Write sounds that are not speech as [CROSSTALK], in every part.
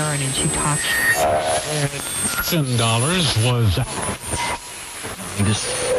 Aaron and she talked. Ten dollars was. Bienvenidos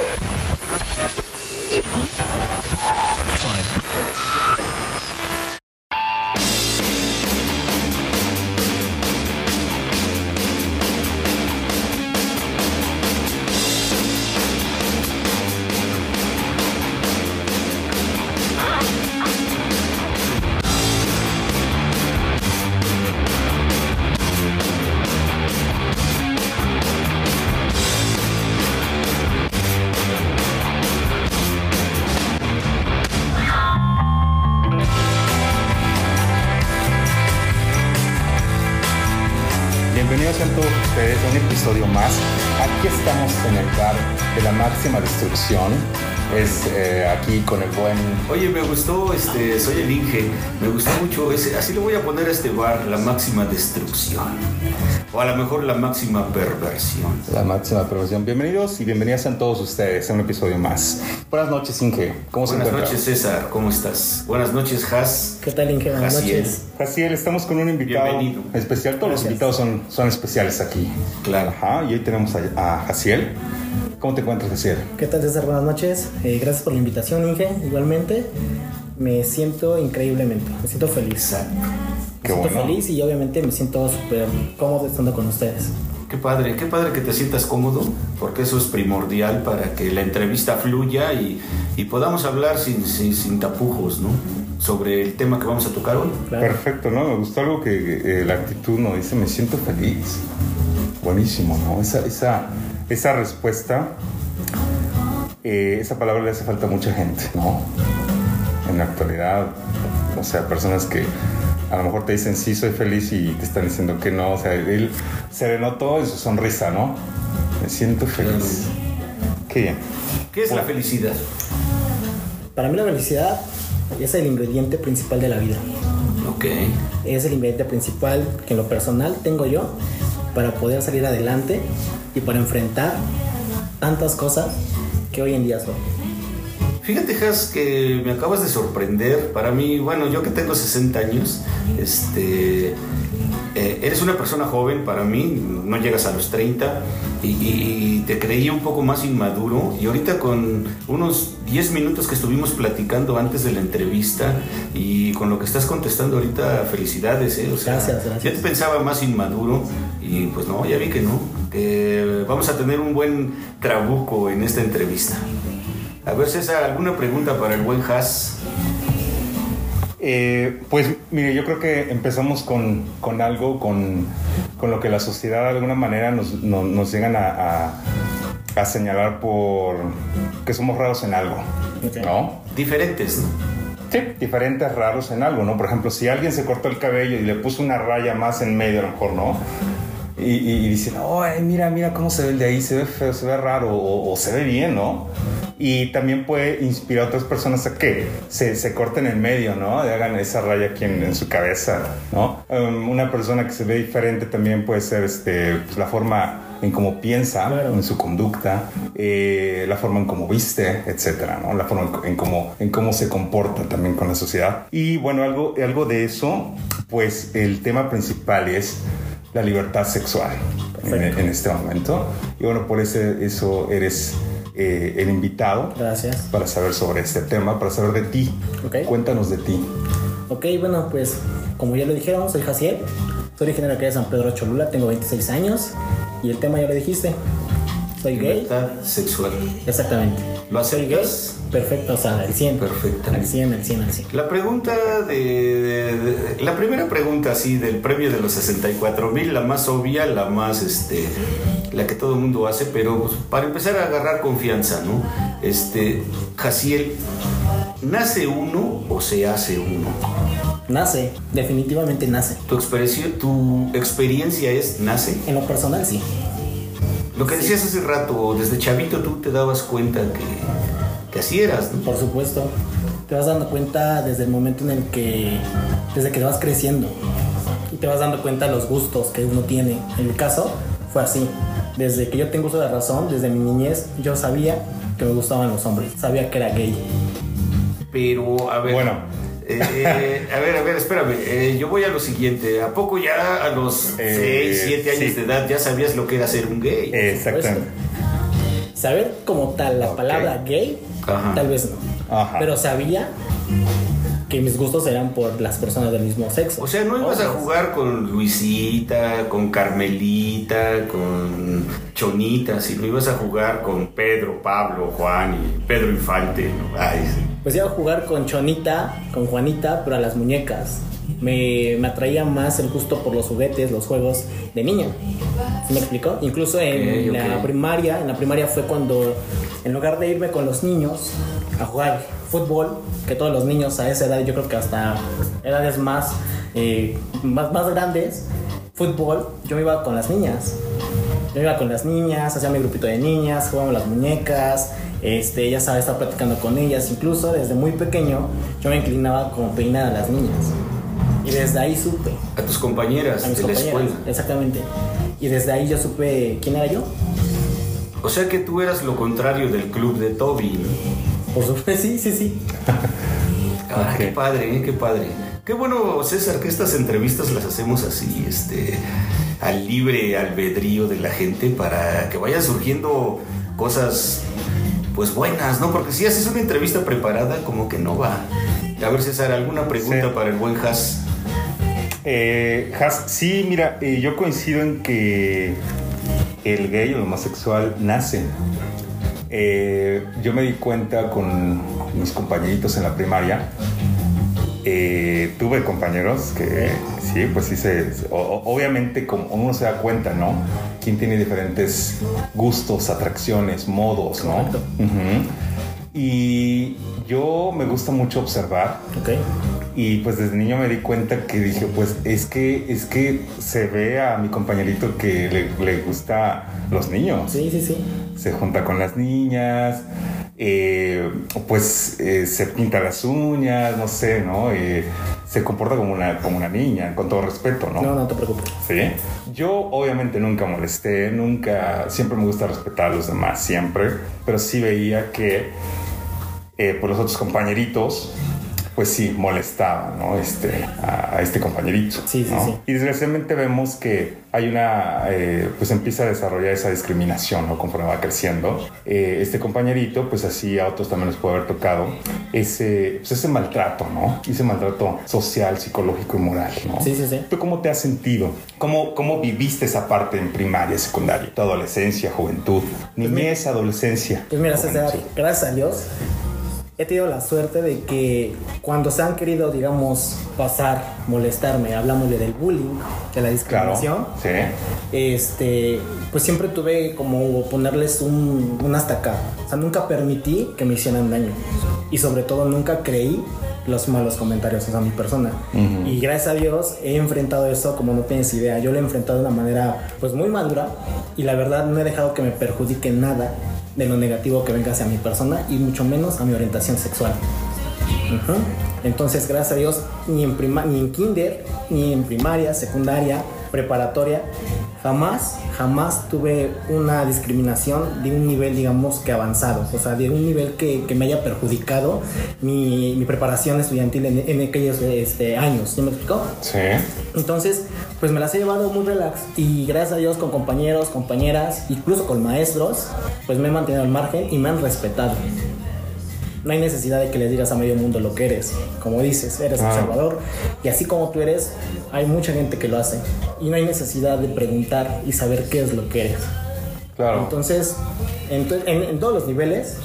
buen. Gustó, este, soy el Inge, me gustó mucho ese, así le voy a poner a este bar, la máxima destrucción. O a lo mejor la máxima perversión. La máxima profesión. Bienvenidos y bienvenidas a todos ustedes a un episodio más. Buenas noches, Inge. ¿Cómo se Buenas noches, César, ¿cómo estás? Buenas noches, Has. ¿Qué tal, Inge? Buenas noches. Jaciel, estamos con un invitado Bienvenido. especial. Todos los Gracias. invitados son, son especiales aquí. Claro. Ajá, y hoy tenemos a, a Jaciel. ¿Cómo te encuentras, Jaciel? ¿Qué tal, César? Buenas noches. Eh, gracias por la invitación, Inge. Igualmente, me siento increíblemente. Me siento feliz. Exacto. Me Qué siento bueno. feliz y obviamente me siento súper cómodo estando con ustedes. Qué padre, qué padre que te sientas cómodo, porque eso es primordial para que la entrevista fluya y, y podamos hablar sin, sin, sin tapujos, ¿no? Sobre el tema que vamos a tocar hoy. Claro. Perfecto, ¿no? Me gustó algo que eh, la actitud nos dice, me siento feliz. Buenísimo, ¿no? Esa, esa, esa respuesta, eh, esa palabra le hace falta a mucha gente, ¿no? En la actualidad, o sea, personas que a lo mejor te dicen sí, soy feliz y te están diciendo que no, o sea, él se le notó en su sonrisa, ¿no? Me siento feliz. Qué bien. ¿Qué es la felicidad? Para mí la felicidad es el ingrediente principal de la vida. Ok. Es el ingrediente principal que en lo personal tengo yo para poder salir adelante y para enfrentar tantas cosas que hoy en día son. Fíjate, Has, que me acabas de sorprender. Para mí, bueno, yo que tengo 60 años, este, eh, eres una persona joven para mí, no llegas a los 30 y, y te creí un poco más inmaduro. Y ahorita con unos 10 minutos que estuvimos platicando antes de la entrevista y con lo que estás contestando ahorita, felicidades, ¿eh? O sea, Gracias, gracias. Yo te pensaba más inmaduro y pues no, ya vi que no. Que vamos a tener un buen trabuco en esta entrevista. A ver, César, ¿alguna pregunta para el buen Haas? Eh, pues mire, yo creo que empezamos con, con algo, con, con lo que la sociedad de alguna manera nos, no- nos llegan a, a- a señalar por que somos raros en algo. ¿no? Diferentes. Sí, diferentes raros en algo, ¿no? Por ejemplo, si alguien se cortó el cabello y le puso una raya más en medio, a lo mejor, ¿no? Y, y- dicen, oh, ay, mira, mira cómo se ve el de ahí, se ve feo, se ve raro, o, o se ve bien, ¿no? Y también puede inspirar a otras personas a que se, se corten en medio, ¿no? Y hagan esa raya aquí en, en su cabeza, ¿no? Um, una persona que se ve diferente también puede ser este, pues, la forma en cómo piensa, Claro. en su conducta, eh, la forma en cómo viste, etcétera, ¿no? La forma en cómo, en cómo se comporta también con la sociedad. Y bueno, algo, algo de eso, pues el tema principal es la libertad sexual en, en este momento. Y bueno, por ese, eso eres eh, el invitado Gracias. para saber sobre este tema, para saber de ti. Ok. Cuéntanos de ti. Ok, bueno, pues como ya lo dijeron, soy Jaciel, soy originario aquí de San Pedro Cholula, tengo 26 años y el tema ya lo dijiste, soy gay. Libertad sexual. Exactamente. ¿Lo aceptas? Perfecto, o sea, al 100. Perfecto. Al 100, al 100, al 100. La pregunta de, de- de- La primera pregunta, así, del premio de los 64 mil, la más obvia, la más, este... La que todo el mundo hace, pero pues, para empezar a agarrar confianza, ¿no? Este... Jaciel, ¿nace uno o se hace uno? Nace, definitivamente nace. Tu experiencia, tu experiencia es nace. En lo personal, sí. Lo que decías hace rato, desde chavito tú te dabas cuenta que, que así eras, ¿no? Por supuesto. Te vas dando cuenta desde el momento en el que. desde que vas creciendo. Y te vas dando cuenta de los gustos que uno tiene. En mi caso, fue así. Desde que yo tengo uso de razón, desde mi niñez, yo sabía que me gustaban los hombres. Sabía que era gay. Pero, a ver, Bueno, Eh, a ver, a ver, espérame. Eh, yo voy a lo siguiente. ¿A poco ya a los Eh, 6, 7 años sí. de edad ya sabías lo que era ser un gay? Exactamente. Saber como tal la palabra gay, Ajá. tal vez no. Ajá. Pero sabía que mis gustos eran por las personas del mismo sexo. O sea, no ibas a jugar con Luisita, con Carmelita, con Chonita, sino ibas a jugar con Pedro, Pablo, Juan y Pedro Infante. ¿no? Ay, sí. Pues iba a jugar con Chonita, con Juanita, pero a las muñecas. Me, me atraía más el gusto por los juguetes, los juegos de niña. ¿Sí me explicó? Incluso en la primaria, en la primaria fue cuando, en lugar de irme con los niños a jugar fútbol, que todos los niños a esa edad, yo creo que hasta edades más, eh, más, más grandes, fútbol, yo me iba con las niñas. Yo iba con las niñas, hacía mi grupito de niñas, jugábamos las muñecas, este, ya sabes, estaba platicando con ellas. Incluso desde muy pequeño yo me inclinaba como peinar a las niñas. Y desde ahí supe, A tus compañeras a mis de la escuela. exactamente. Y desde ahí yo supe quién era yo. O sea que tú eras lo contrario del club de Toby. ¿no? Por supuesto, [LAUGHS] sí, sí, sí. Ah, qué padre, ¿eh? qué padre. Qué bueno, César, que estas entrevistas las hacemos así, este, al libre albedrío de la gente para que vayan surgiendo cosas, pues buenas, ¿no? Porque si haces una entrevista preparada, como que no va. A ver, César, ¿alguna pregunta Sí. para el buen Has? Eh, Has, sí, mira, eh, yo coincido en que el gay o el homosexual nace. Eh, yo me di cuenta con mis compañeritos en la primaria. eh, tuve compañeros que sí, pues sí se. o- obviamente, como uno se da cuenta, ¿no? Quién tiene diferentes gustos, atracciones, modos, ¿no? Correcto. Y yo me gusta mucho observar Ok. y pues desde niño me di cuenta que dije, pues es que es que se ve a mi compañerito que le, le gusta los niños. Sí, sí, sí. Se junta con las niñas, eh, pues eh, se pinta las uñas, no sé, ¿no? Eh, se comporta como una, como una niña, con todo respeto, ¿no? No, no te preocupes. Sí. Yo obviamente nunca molesté, nunca, siempre me gusta respetar a los demás, siempre, pero sí veía que por los otros compañeritos, pues sí, molestaban, ¿no? Este, a, a este compañerito. Sí, sí, ¿no? sí. Y desgraciadamente vemos que hay una, eh, pues empieza a desarrollar esa discriminación, ¿no? Conforme va creciendo. Eh, este compañerito, pues así a otros también les puede haber tocado ese, pues ese maltrato, ¿no? Ese maltrato social, psicológico y moral, ¿no? Sí, sí, sí. ¿Tú cómo te has sentido? ¿Cómo, cómo viviste esa parte en primaria, secundaria? Tu adolescencia, juventud, niñez, adolescencia. Pues mira, juventud. gracias a Dios, he tenido la suerte de que cuando se han querido, digamos, pasar, molestarme, hablámosle del bullying, de la Claro. discriminación, Sí. este, pues siempre tuve como ponerles un, un hasta acá. O sea, nunca permití que me hicieran daño. Y sobre todo nunca creí los malos comentarios hacia mi persona. Ujú. Y gracias a Dios he enfrentado eso como no tienes idea. Yo lo he enfrentado de una manera pues muy madura y la verdad no he dejado que me perjudique nada de lo negativo que venga hacia mi persona y mucho menos a mi orientación sexual. Entonces, gracias a Dios, ni en, prima- ni en kinder, ni en primaria, secundaria, preparatoria, jamás, jamás tuve una discriminación de un nivel, digamos, que avanzado. O sea, de un nivel que, que me haya perjudicado mi, mi preparación estudiantil en, en aquellos este, años. ¿Sí me explicó? Sí. Entonces, pues me las he llevado muy relax y gracias a Dios con compañeros, compañeras, incluso con maestros, pues me he mantenido al margen y me han respetado. No hay necesidad de que le digas a medio mundo lo que eres. Como dices, eres Ah. observador y así como tú eres, hay mucha gente que lo hace. Y no hay necesidad de preguntar y saber qué es lo que eres. Claro. Entonces, en, to- en- en todos los niveles,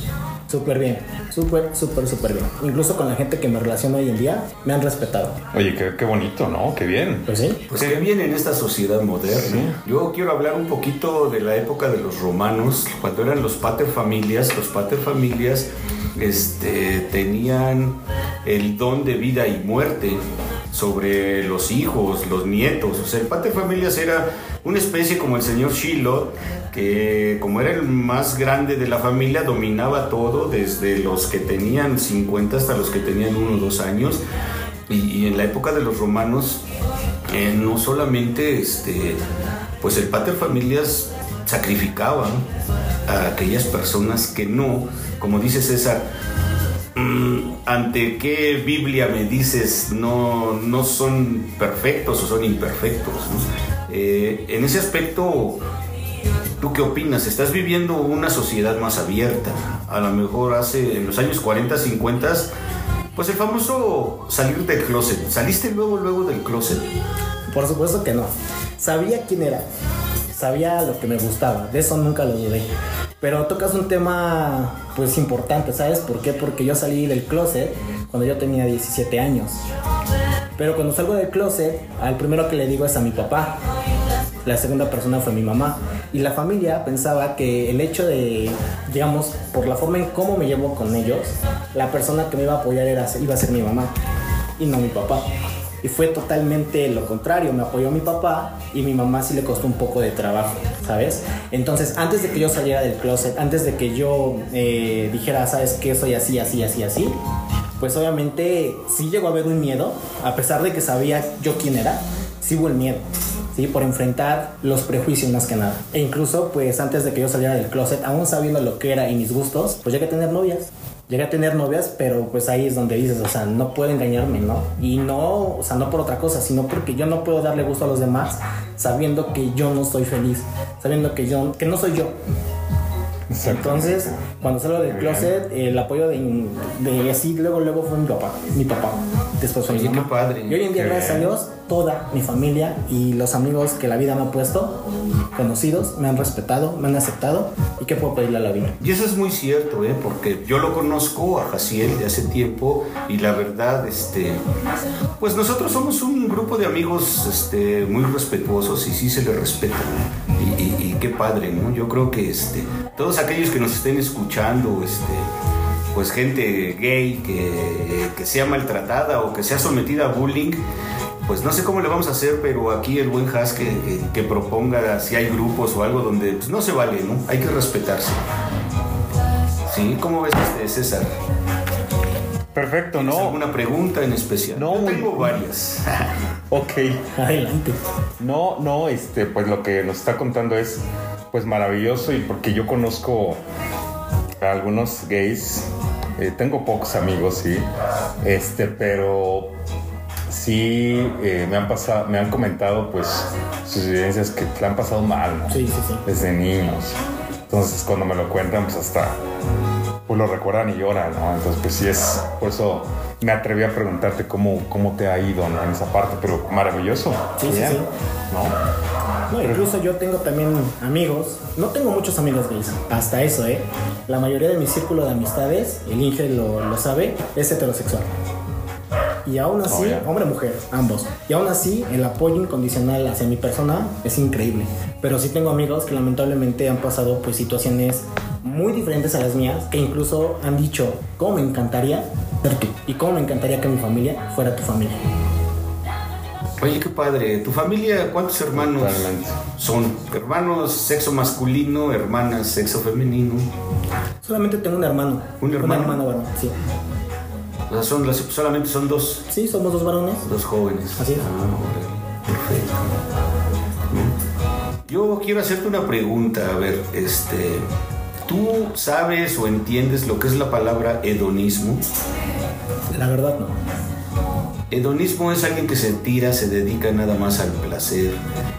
súper bien. Súper, súper, súper bien. Incluso con la gente que me relaciono hoy en día, me han respetado. Oye, qué, qué bonito, ¿no? Qué bien. Pues sí. Pues que viene en esta sociedad moderna. Yo quiero hablar un poquito de la época de los romanos, cuando eran los paterfamilias. Los paterfamilias este, tenían el don de vida y muerte sobre los hijos, los nietos. O sea, el paterfamilias era una especie como el señor Shiloh, que como era el más grande de la familia, dominaba todo, desde los que tenían 50 hasta los que tenían 1 o 2 años. Y, en la época de los romanos, eh, no solamente este, pues el pater familias sacrificaba a aquellas personas que no, como dice César, mm, ¿ante qué Biblia me dices no, no son perfectos o son imperfectos? Eh, en ese aspecto, ¿tú qué opinas? ¿Estás viviendo una sociedad más abierta? A lo mejor hace, en los años 40, 50, pues el famoso salir del closet. ¿Saliste luego, luego del closet? Por supuesto que no. Sabía quién era. Sabía lo que me gustaba. De eso nunca lo dudé. Pero tocas un tema pues importante, ¿sabes por qué? Porque yo salí del closet cuando yo tenía 17 años. Pero cuando salgo del closet, al primero que le digo es a mi papá. La segunda persona fue mi mamá. Y la familia pensaba que el hecho de, digamos, por la forma en cómo me llevo con ellos, la persona que me iba a apoyar era, iba a ser mi mamá y no mi papá. Y fue totalmente lo contrario, me apoyó mi papá y mi mamá sí le costó un poco de trabajo, ¿sabes? Entonces, antes de que yo saliera del closet, antes de que yo eh, dijera, ¿sabes qué? Soy así, así, así, así, pues obviamente sí llegó a haber un miedo, a pesar de que sabía yo quién era, sí hubo el miedo. ¿sí? por enfrentar los prejuicios más que nada. E incluso, pues antes de que yo saliera del closet, aún sabiendo lo que era y mis gustos, pues llegué a tener novias llegué a tener novias, pero pues ahí es donde dices, o sea, no puedo engañarme, ¿no? Y no, o sea, no por otra cosa, sino porque yo no puedo darle gusto a los demás sabiendo que yo no estoy feliz, sabiendo que yo, que no soy yo. Entonces, cuando salgo del closet, el apoyo de, de, así, luego, luego fue mi papá, mi papá. Después fue mi mamá. padre. Y hoy en día, gracias a Dios, toda mi familia y los amigos que la vida me ha puesto, conocidos, me han respetado, me han aceptado. ¿Y qué puedo pedirle a la vida? Y eso es muy cierto, ¿eh? porque yo lo conozco a Jaciel de hace tiempo y la verdad, este, pues nosotros somos un grupo de amigos este, muy respetuosos y sí se le respeta. Y, qué padre, ¿no? Yo creo que este, todos aquellos que nos estén escuchando, este, pues gente gay que, que sea maltratada o que sea sometida a bullying, pues no sé cómo le vamos a hacer, pero aquí el buen Has que, que, que proponga si hay grupos o algo donde pues, no se vale, ¿no? Hay que respetarse. ¿Sí? ¿Cómo ves este, César? Perfecto, ¿no? ¿Alguna pregunta en especial? No, Yo tengo varias. [LAUGHS] ok. Adelante. No, no, este, pues lo que nos está contando es pues maravilloso y porque yo conozco a algunos gays, eh, tengo pocos amigos, sí, este, pero sí eh, me han pasado, me han comentado pues sus vivencias que le han pasado mal. Sí, sí, sí. Desde niños. Entonces cuando me lo cuentan, pues hasta pues lo recuerdan y lloran, ¿no? Entonces pues sí es, por eso me atreví a preguntarte cómo, cómo te ha ido ¿no? en esa parte, pero maravilloso. Sí, sí, Bien, sí. ¿no? No, incluso yo tengo también amigos, no tengo muchos amigos gays, hasta eso, ¿eh? La mayoría de mi círculo de amistades, el Inge lo, lo sabe, es heterosexual. Y aún así, Oh, ya. hombre-mujer, ambos. Y aún así, el apoyo incondicional hacia mi persona es increíble. Pero sí tengo amigos que lamentablemente han pasado pues situaciones muy diferentes a las mías, que incluso han dicho, ¿cómo me encantaría ser tú? Y cómo me encantaría que mi familia fuera tu familia. Oye, qué padre. ¿Tu familia cuántos hermanos son? ¿Hermanos sexo masculino, hermanas sexo femenino? Solamente tengo un hermano. ¿Un hermano? varón, sí. O sea, son las- solamente son dos, Sí, somos dos varones. dos jóvenes. Así es. Ah. Perfecto. Yo quiero hacerte una pregunta. A ver, este. ¿Tú sabes o entiendes lo que es la palabra hedonismo? La verdad no. Hedonismo es alguien que se tira, se dedica nada más al placer,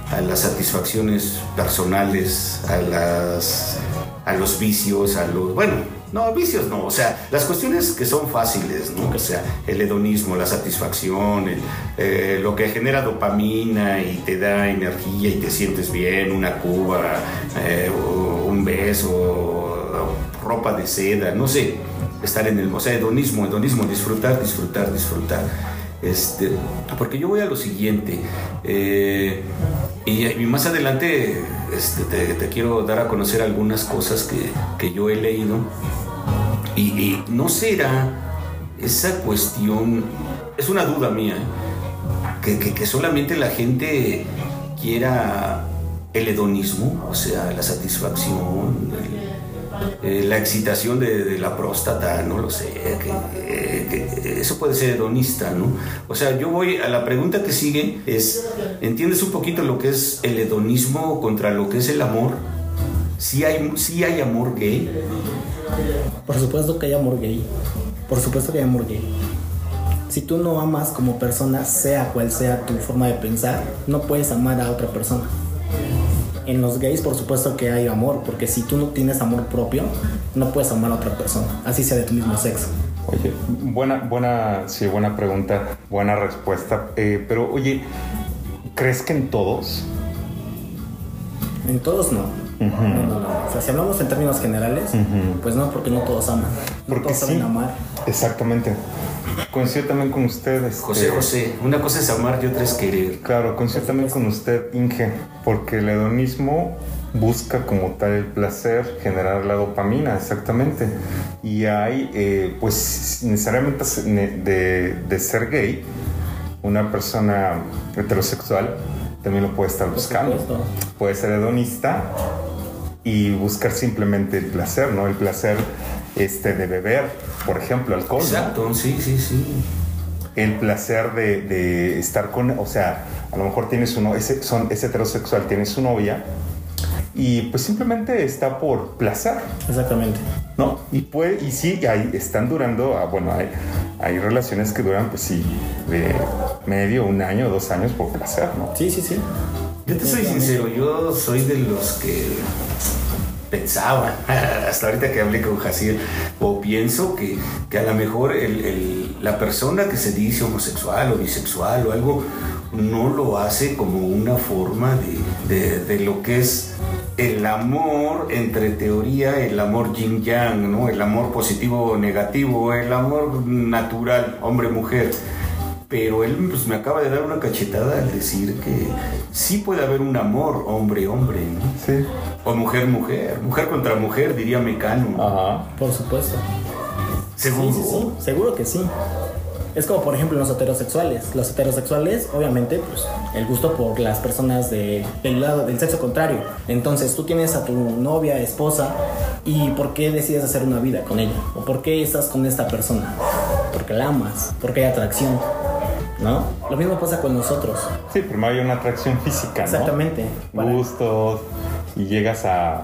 a las satisfacciones personales, a las a los vicios, a los bueno, no, vicios no, o sea, las cuestiones que son fáciles, ¿no? O sea, el hedonismo, la satisfacción, el, eh, lo que genera dopamina y te da energía y te sientes bien, una cuba, eh, un beso, ropa de seda, no sé, estar en el, o sea, hedonismo, hedonismo, disfrutar, disfrutar, disfrutar. Este, porque yo voy a lo siguiente, eh, y, más adelante este, te, quiero dar a conocer algunas cosas que, que yo he leído, y, y no será esa cuestión, es una duda mía, ¿eh? que, que- que solamente la gente quiera el hedonismo, o sea, la satisfacción, el- eh, la excitación de, la próstata, no lo sé, que eso puede ser hedonista, ¿no? O sea, yo voy a la pregunta que sigue es, ¿entiendes un poquito lo que es el hedonismo contra lo que es el amor? ¿Sí hay, sí hay amor gay? Por supuesto que hay amor gay. Por supuesto que hay amor gay. Si tú no amas como persona, sea cual sea tu forma de pensar, no puedes amar a otra persona. En los gays, por supuesto que hay amor, porque si tú no tienes amor propio, no puedes amar a otra persona, así sea de tu mismo sexo. Oye, buena, buena, sí, buena pregunta, buena respuesta. Eh, pero, oye, ¿crees que en todos? En todos no. No, no, no. O sea, si hablamos en términos generales, pues no, porque no todos aman. No Porque todos saben sí. amar. Exactamente. Coincido también con usted. este, José José, una cosa es amar y otra es querer. Claro, coincido también con usted, Inge, porque el hedonismo busca como tal el placer, generar la dopamina, exactamente. Y hay, eh, pues, necesariamente de, de ser gay, una persona heterosexual también lo puede estar buscando. Puede ser hedonista y buscar simplemente el placer, ¿no? El placer este, de beber, por ejemplo, alcohol. ¿no? Exacto, sí, sí, sí. el placer de, de estar con, o sea, a lo mejor tienes uno, ese, son, es heterosexual, tiene su novia y pues simplemente está por placer, Exactamente. ¿no? Y puede, y sí, ahí están durando, ah, bueno, hay, hay relaciones que duran, pues sí, de medio, un año, dos años por placer, ¿no? Sí, sí, sí. Yo te soy sincero, yo soy de los que pensaban, [LAUGHS] hasta ahorita que hablé con Jaciel, o pienso que, que a lo mejor el- el- la persona que se dice homosexual o bisexual o algo no lo hace como una forma de, de- de lo que es el amor entre teoría, el amor yin yang, ¿no? el amor positivo o negativo, el amor natural, hombre-mujer. Pero él pues, me acaba de dar una cachetada al decir que sí puede haber un amor hombre-hombre, ¿no? Sí. O mujer-mujer, mujer contra mujer, diría Mecano. Ajá. Por supuesto. Seguro. Sí, sí, sí. Seguro que sí. Es como por ejemplo los heterosexuales. Los heterosexuales, obviamente, pues el gusto por las personas de- del lado del sexo contrario. Entonces tú tienes a tu novia, esposa, y ¿por qué decides hacer una vida con ella? ¿O por qué estás con esta persona? Porque la amas, porque hay atracción, ¿no? Lo mismo pasa con nosotros. Sí, primero hay una atracción física, ¿no? Exactamente. Para- Gustos y llegas a,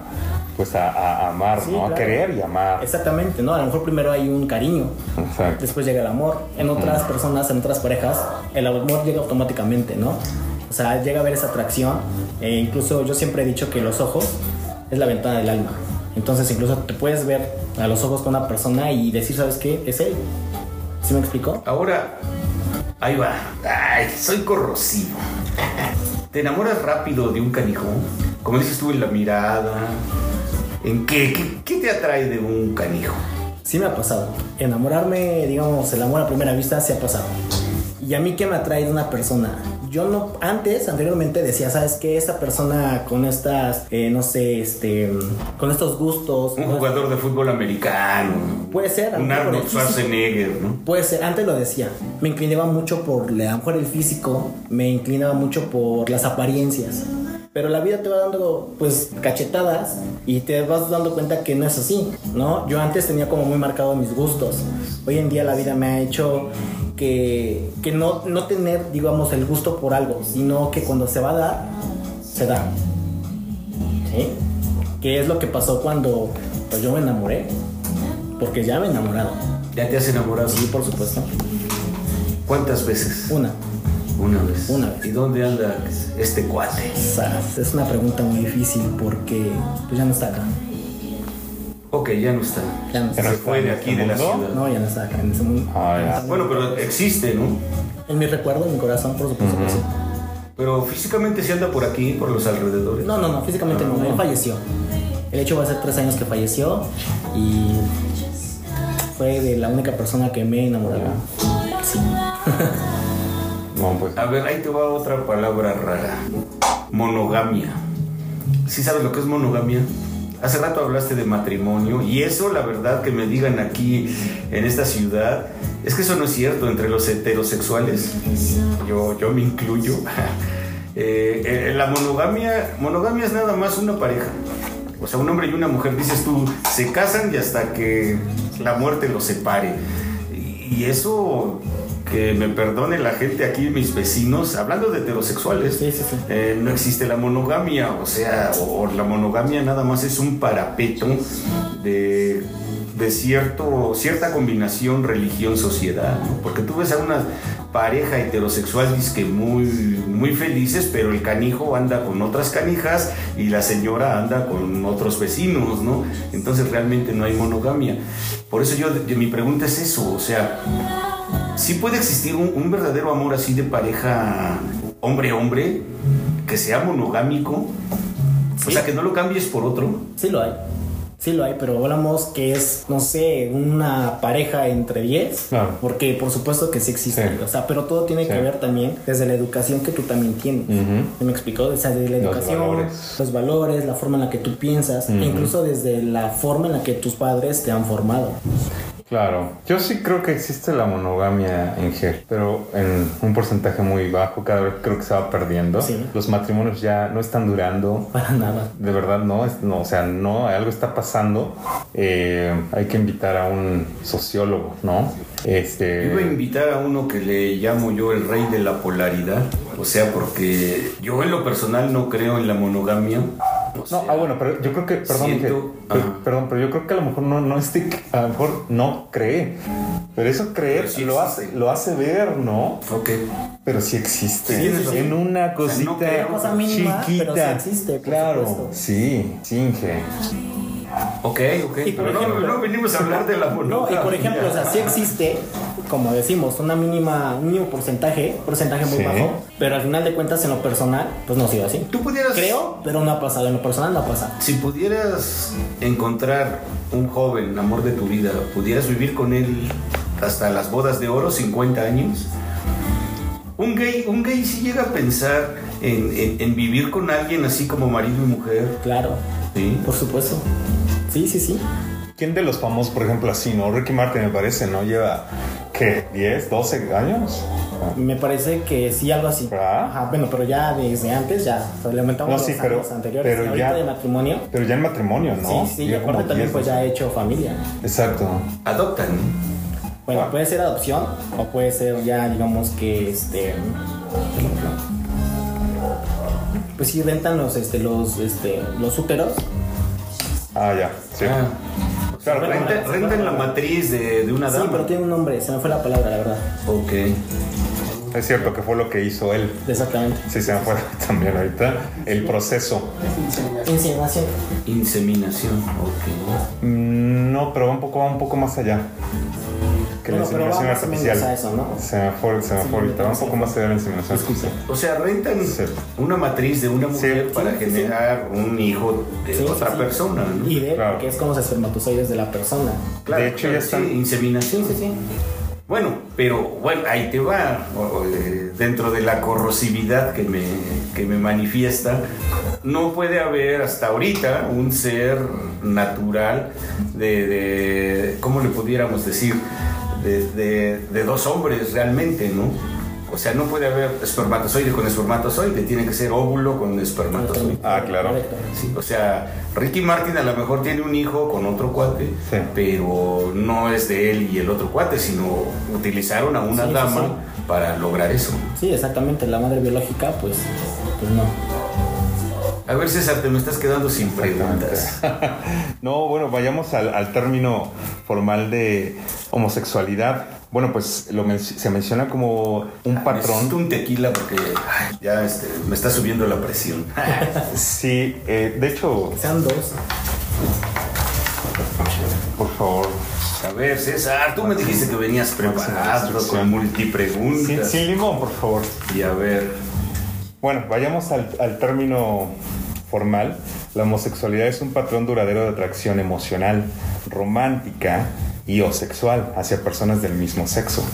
pues a, a amar, Sí, ¿no? A querer y amar. Exactamente, ¿no? A lo mejor primero hay un cariño, Exacto. después llega el amor. En otras personas, en otras parejas, el amor llega automáticamente, ¿no? O sea, llega a haber esa atracción. E incluso yo siempre he dicho que los ojos es la ventana del alma. Entonces, incluso te puedes ver a los ojos con una persona y decir, ¿sabes qué? Es él. ¿Sí me explicó? Ahora, ahí va. Ay, soy corrosivo. ¿Te enamoras rápido de un canijo? Como dices tú en la mirada. ¿En qué? ¿Qué, te atrae de un canijo? Sí me ha pasado. Enamorarme, digamos, el amor a primera vista se ha pasado. Y a mí qué me atrae de una persona. Yo no, antes, anteriormente decía, ¿sabes qué? Esta persona con estas, eh, no sé, este, con estos gustos. Un jugador de fútbol americano. Puede ser, Un Arnold. Schwarzenegger, ¿no? Puede ser, antes lo decía. Me inclinaba mucho por, a lo mejor el físico, me inclinaba mucho por las apariencias. Pero la vida te va dando, pues, cachetadas y te vas dando cuenta que no es así, ¿no? Yo antes tenía como muy marcado mis gustos. Hoy en día la vida me ha hecho que, que no, no tener, digamos, el gusto por algo, sino que cuando se va a dar, se da. ¿Sí? Que es lo que pasó cuando pues, yo me enamoré. Porque ya me he enamorado. ¿Ya te has enamorado? Sí, por supuesto. ¿Cuántas veces? Una. Una vez. Una vez. ¿Y dónde anda este cuate? Es una pregunta muy difícil porque pues ya no está acá. Ok, ya no está. Ya no está. no Se fue de este aquí de la ciudad. No, ya no está acá en ese mundo. Ah, ya. Bueno, pero existe, ¿no? En mi recuerdo, en mi corazón, por supuesto que sí. Pero físicamente se anda por aquí, por los alrededores. No, no, no, físicamente no, él falleció. El hecho va a ser tres años que falleció y fue de la única persona que me enamoró. Sí. [LAUGHS] No, pues. A ver, ahí te va otra palabra rara. Monogamia. ¿Sí sabes lo que es monogamia? Hace rato hablaste de matrimonio y eso, la verdad, que me digan aquí en esta ciudad, es que eso no es cierto entre los heterosexuales. Yo, yo me incluyo. [LAUGHS] Eh, eh, la monogamia, monogamia es nada más una pareja. O sea, un hombre y una mujer, dices tú, se casan y hasta que la muerte los separe. Y y eso, que me perdone la gente aquí, mis vecinos, hablando de heterosexuales, Sí, sí, sí. eh, no existe la monogamia, o sea, o, o la monogamia nada más es un parapeto de de cierto, cierta combinación religión-sociedad, ¿no? Porque tú ves a una pareja heterosexual que muy, muy felices, pero el canijo anda con otras canijas y la señora anda con otros vecinos, ¿no? Entonces realmente no hay monogamia. Por eso yo, mi pregunta es eso, o sea, ¿sí puede existir un, un verdadero amor así de pareja hombre-hombre que sea monogámico? O sea, que no lo cambies por otro. Sí lo hay. Sí lo hay, pero hablamos que es, no sé, una pareja entre 10. Claro. Porque por supuesto que sí existe. Sí. O sea, pero todo tiene que Sí. ver también desde la educación que tú también tienes. Ujú. ¿Me explicó? O sea, desde la Los educación, valores. los valores, la forma en la que tú piensas, e incluso desde la forma en la que tus padres te han formado. Claro, yo sí creo que existe la monogamia en G, pero en un porcentaje muy bajo, cada vez creo que se va perdiendo. Sí. Los matrimonios ya no están durando. Para nada. De verdad, no, es- no, o sea, no, algo está pasando. Eh, hay que invitar a un sociólogo, ¿no? Este. Iba a invitar a uno que le llamo yo el rey de la polaridad. O sea, porque yo en lo personal no creo en la monogamia. O No, ah, bueno, pero yo creo que, perdón, siento- que- perdón, pero yo creo que a lo mejor no, no este, a lo mejor no cree. Pero eso creer Pero sí lo hace, lo hace ver, ¿no? Ok. Pero sí existe. Sí, sí, sí. En una sea, cosita no. Cosa mínima, chiquita. pero sí existe, claro. supuesto. Sí, Inge. Ok, ok. Y por Pero no, ejemplo- no venimos a hablar de la No, monogamia. y por ejemplo, o sea, sí existe, como decimos, una mínima, un mínimo porcentaje, porcentaje muy Sí. bajo, pero al final de cuentas en lo personal, pues no ha sido así. Tú pudieras... Creo, pero no ha pasado, en lo personal no ha pasado. Si pudieras encontrar un joven, amor de tu vida, pudieras vivir con él hasta las bodas de oro, 50 años. Un gay, un gay sí llega a pensar en, en- en vivir con alguien así como marido y mujer. Claro, ¿sí? por supuesto. Sí, sí, sí. ¿Quién de los famosos, por ejemplo, así, no? Ricky Martin me parece, ¿no? Lleva. ¿10, 12 años? Me parece que sí, algo así. Ajá, bueno, pero ya desde antes, ya, o sea, le aumentamos No, los sí, pero- años anteriores. pero ahorita ya- de matrimonio, Pero ya en matrimonio, ¿no? sí, sí, y aparte también 10, pues ya 12. ha hecho familia. Exacto. Adoptan. Bueno, Ah. puede ser adopción o puede ser ya, digamos que, este, pues sí rentan los, este, los, este, los úteros. Ah, ya, sí. Claro, Bueno, Renta- bueno, rentan bueno. la matriz de, de una Sí, dama. pero tiene un nombre, se me fue la palabra, la verdad. Ok. Es cierto que fue lo que hizo él. Exactamente. Sí, se me fue [LAUGHS] también ahorita. El proceso. Inseminación. Inseminación. Ok. Mm, No, pero va un poco, va un poco más allá. Que la Bueno, inseminación artificial. a eso, ¿no? Se me fue, se me fue ahorita. Va un poco más allá de la inseminación artificial. O sea, rentan Sí. una matriz de una mujer Sí. para Sí, sí, generar un hijo de otra sí. persona, ¿no? Y de, Claro. porque es como los espermatozoides de la persona. De hecho, ya sí, están- inseminación. Sí, sí. Bueno, pero bueno, ahí te va. eh, dentro de la corrosividad que me, que me manifiesta, no puede haber hasta ahorita un ser natural de, de- ¿cómo le pudiéramos decir? De, de- de dos hombres realmente, ¿no? O sea, no puede haber espermatozoide con espermatozoide, tiene que ser óvulo con espermatozoide. Ah, claro. Correcto. Sí, o sea, Ricky Martin a lo mejor tiene un hijo con otro cuate, Sí. pero no es de él y el otro cuate, sino utilizaron a una Sí, dama sí. para lograr eso. Sí, exactamente. La madre biológica, pues, pues no. A ver, César, te me estás quedando sin preguntas. [LAUGHS] No, bueno, vayamos al, al término formal de homosexualidad. Bueno, pues lo men- se menciona como un patrón. Necesito un tequila porque ay, ya este, me está subiendo la presión. [LAUGHS] Sí, eh, de hecho, Sean dos. por favor, A ver, César, tú me dijiste que venías preparado con sin, multipreguntas. sin limón, por favor. Y a ver, Bueno, vayamos al, al término formal. La homosexualidad es un patrón duradero de atracción emocional, romántica y o sexual hacia personas del mismo sexo.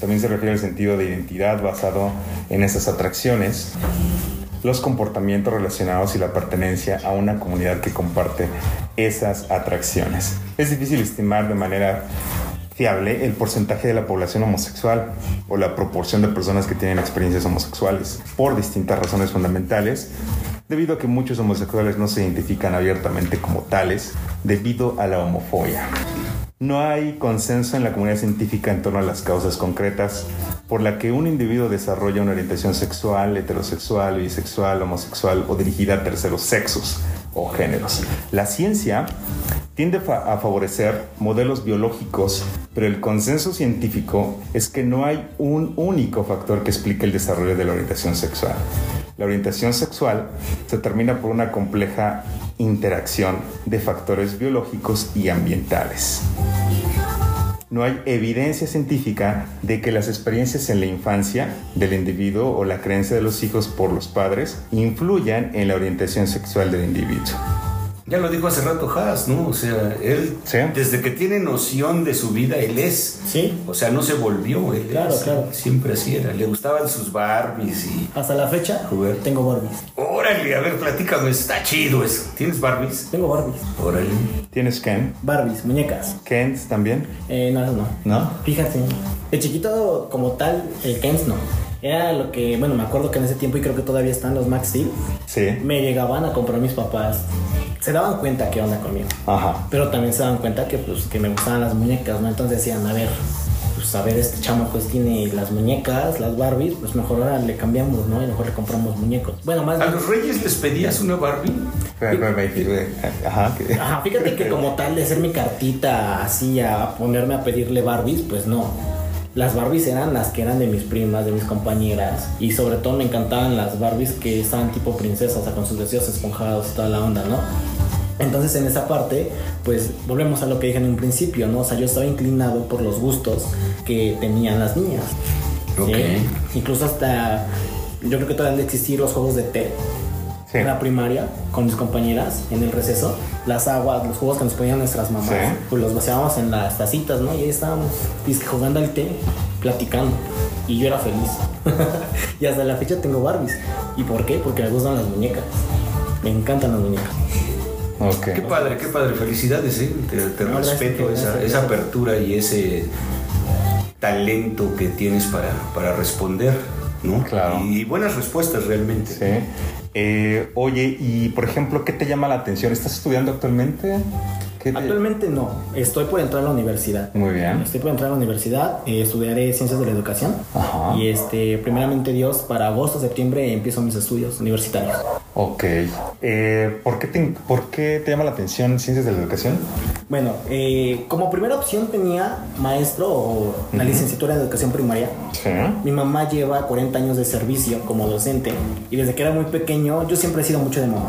También se refiere al sentido de identidad basado en esas atracciones, los comportamientos relacionados y la pertenencia a una comunidad que comparte esas atracciones. Es difícil estimar de manera fiable el porcentaje de la población homosexual o la proporción de personas que tienen experiencias homosexuales por distintas razones fundamentales, debido a que muchos homosexuales no se identifican abiertamente como tales debido a la homofobia. No hay consenso en la comunidad científica en torno a las causas concretas por la que un individuo desarrolla una orientación sexual, heterosexual, bisexual, homosexual o dirigida a terceros sexos o géneros. La ciencia tiende a favorecer modelos biológicos, pero el consenso científico es que no hay un único factor que explique el desarrollo de la orientación sexual. La orientación sexual se termina por una compleja interacción de factores biológicos y ambientales. No hay evidencia científica de que las experiencias en la infancia del individuo o la creencia de los hijos por los padres influyan en la orientación sexual del individuo. Ya lo dijo hace rato Haas, ¿no? O sea, él, Sí. desde que tiene noción de su vida, él es. Sí. O sea, no se volvió, él Claro, es. claro. Siempre así era. Le gustaban sus Barbies y. Hasta la fecha Juguete. tengo Barbies. Órale, a ver, platícame, está chido eso. ¿Tienes Barbies? Tengo Barbies. Órale. ¿Tienes Ken? Barbies, muñecas. ¿Kens también? Eh, no, no. ¿No? Fíjate, de chiquito como tal, el Kens no. Era lo que, bueno, me acuerdo que en ese tiempo, y creo que todavía están los Max Steel, Sí. me llegaban a comprar mis papás. Se daban cuenta que onda conmigo. Ajá. Pero también se daban cuenta que, pues, que me gustaban las muñecas, ¿no? Entonces decían, a ver, pues a ver, este chamo pues tiene las muñecas, las Barbies, pues mejor ahora le cambiamos, ¿no? Y mejor le compramos muñecos. Bueno, más ¿A bien... los reyes les pedías una Barbie? Ajá. que- Ajá, fíjate que como tal de hacer mi cartita así a ponerme a pedirle Barbies, pues no. Las Barbies eran las que eran de mis primas, de mis compañeras. Y sobre todo me encantaban las Barbies que estaban tipo princesas, o sea, con sus vestidos esponjados y toda la onda, ¿no? Entonces en esa parte, pues volvemos a lo que dije en un principio, ¿no? O sea, yo estaba inclinado por los gustos que tenían las niñas. ¿sí? Ok. Incluso hasta, yo creo que todavía han de existir los juegos de té Sí. en la primaria con mis compañeras en el receso, las aguas, los jugos que nos ponían nuestras mamás, Sí. pues los vaciábamos en las tacitas, ¿no? Y ahí estábamos dizque, jugando al té, platicando. Y yo era feliz. [LAUGHS] y hasta la fecha tengo Barbies. ¿Y por qué? Porque me gustan las muñecas. Me encantan las muñecas. Ok. Qué padre, qué padre. Felicidades, ¿eh? Te, te No, gracias, respeto gracias, esa, gracias. esa apertura y ese talento que tienes para, para responder, ¿no? Claro. Y buenas respuestas realmente. Sí. Eh, oye, y por ejemplo, ¿qué te llama la atención? ¿Estás estudiando actualmente? ¿Qué te- Actualmente no, estoy por entrar a la universidad. Muy bien. Estoy por entrar a la universidad, eh, estudiaré ciencias de la educación. Ajá. Y este, primeramente Dios, para agosto, septiembre empiezo mis estudios universitarios. Ok. Eh, ¿por, qué te, ¿Por qué te llama la atención ciencias de la educación? Bueno, eh, como primera opción tenía maestro o la licenciatura en educación primaria. Sí. Mi mamá lleva 40 años de servicio como docente y desde que era muy pequeño yo siempre he sido mucho de mamá.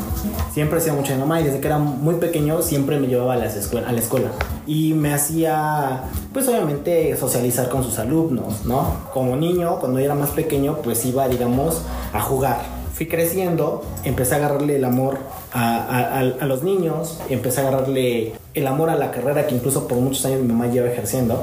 Siempre he sido mucho de mamá y desde que era muy pequeño siempre me llevaba a, las escuela, a la escuela y me hacía pues obviamente socializar con sus alumnos, ¿no? Como niño, cuando yo era más pequeño pues iba digamos a jugar. Fui creciendo, empecé a agarrarle el amor a, a- a- los niños, empecé a agarrarle el amor a la carrera que incluso por muchos años mi mamá lleva ejerciendo.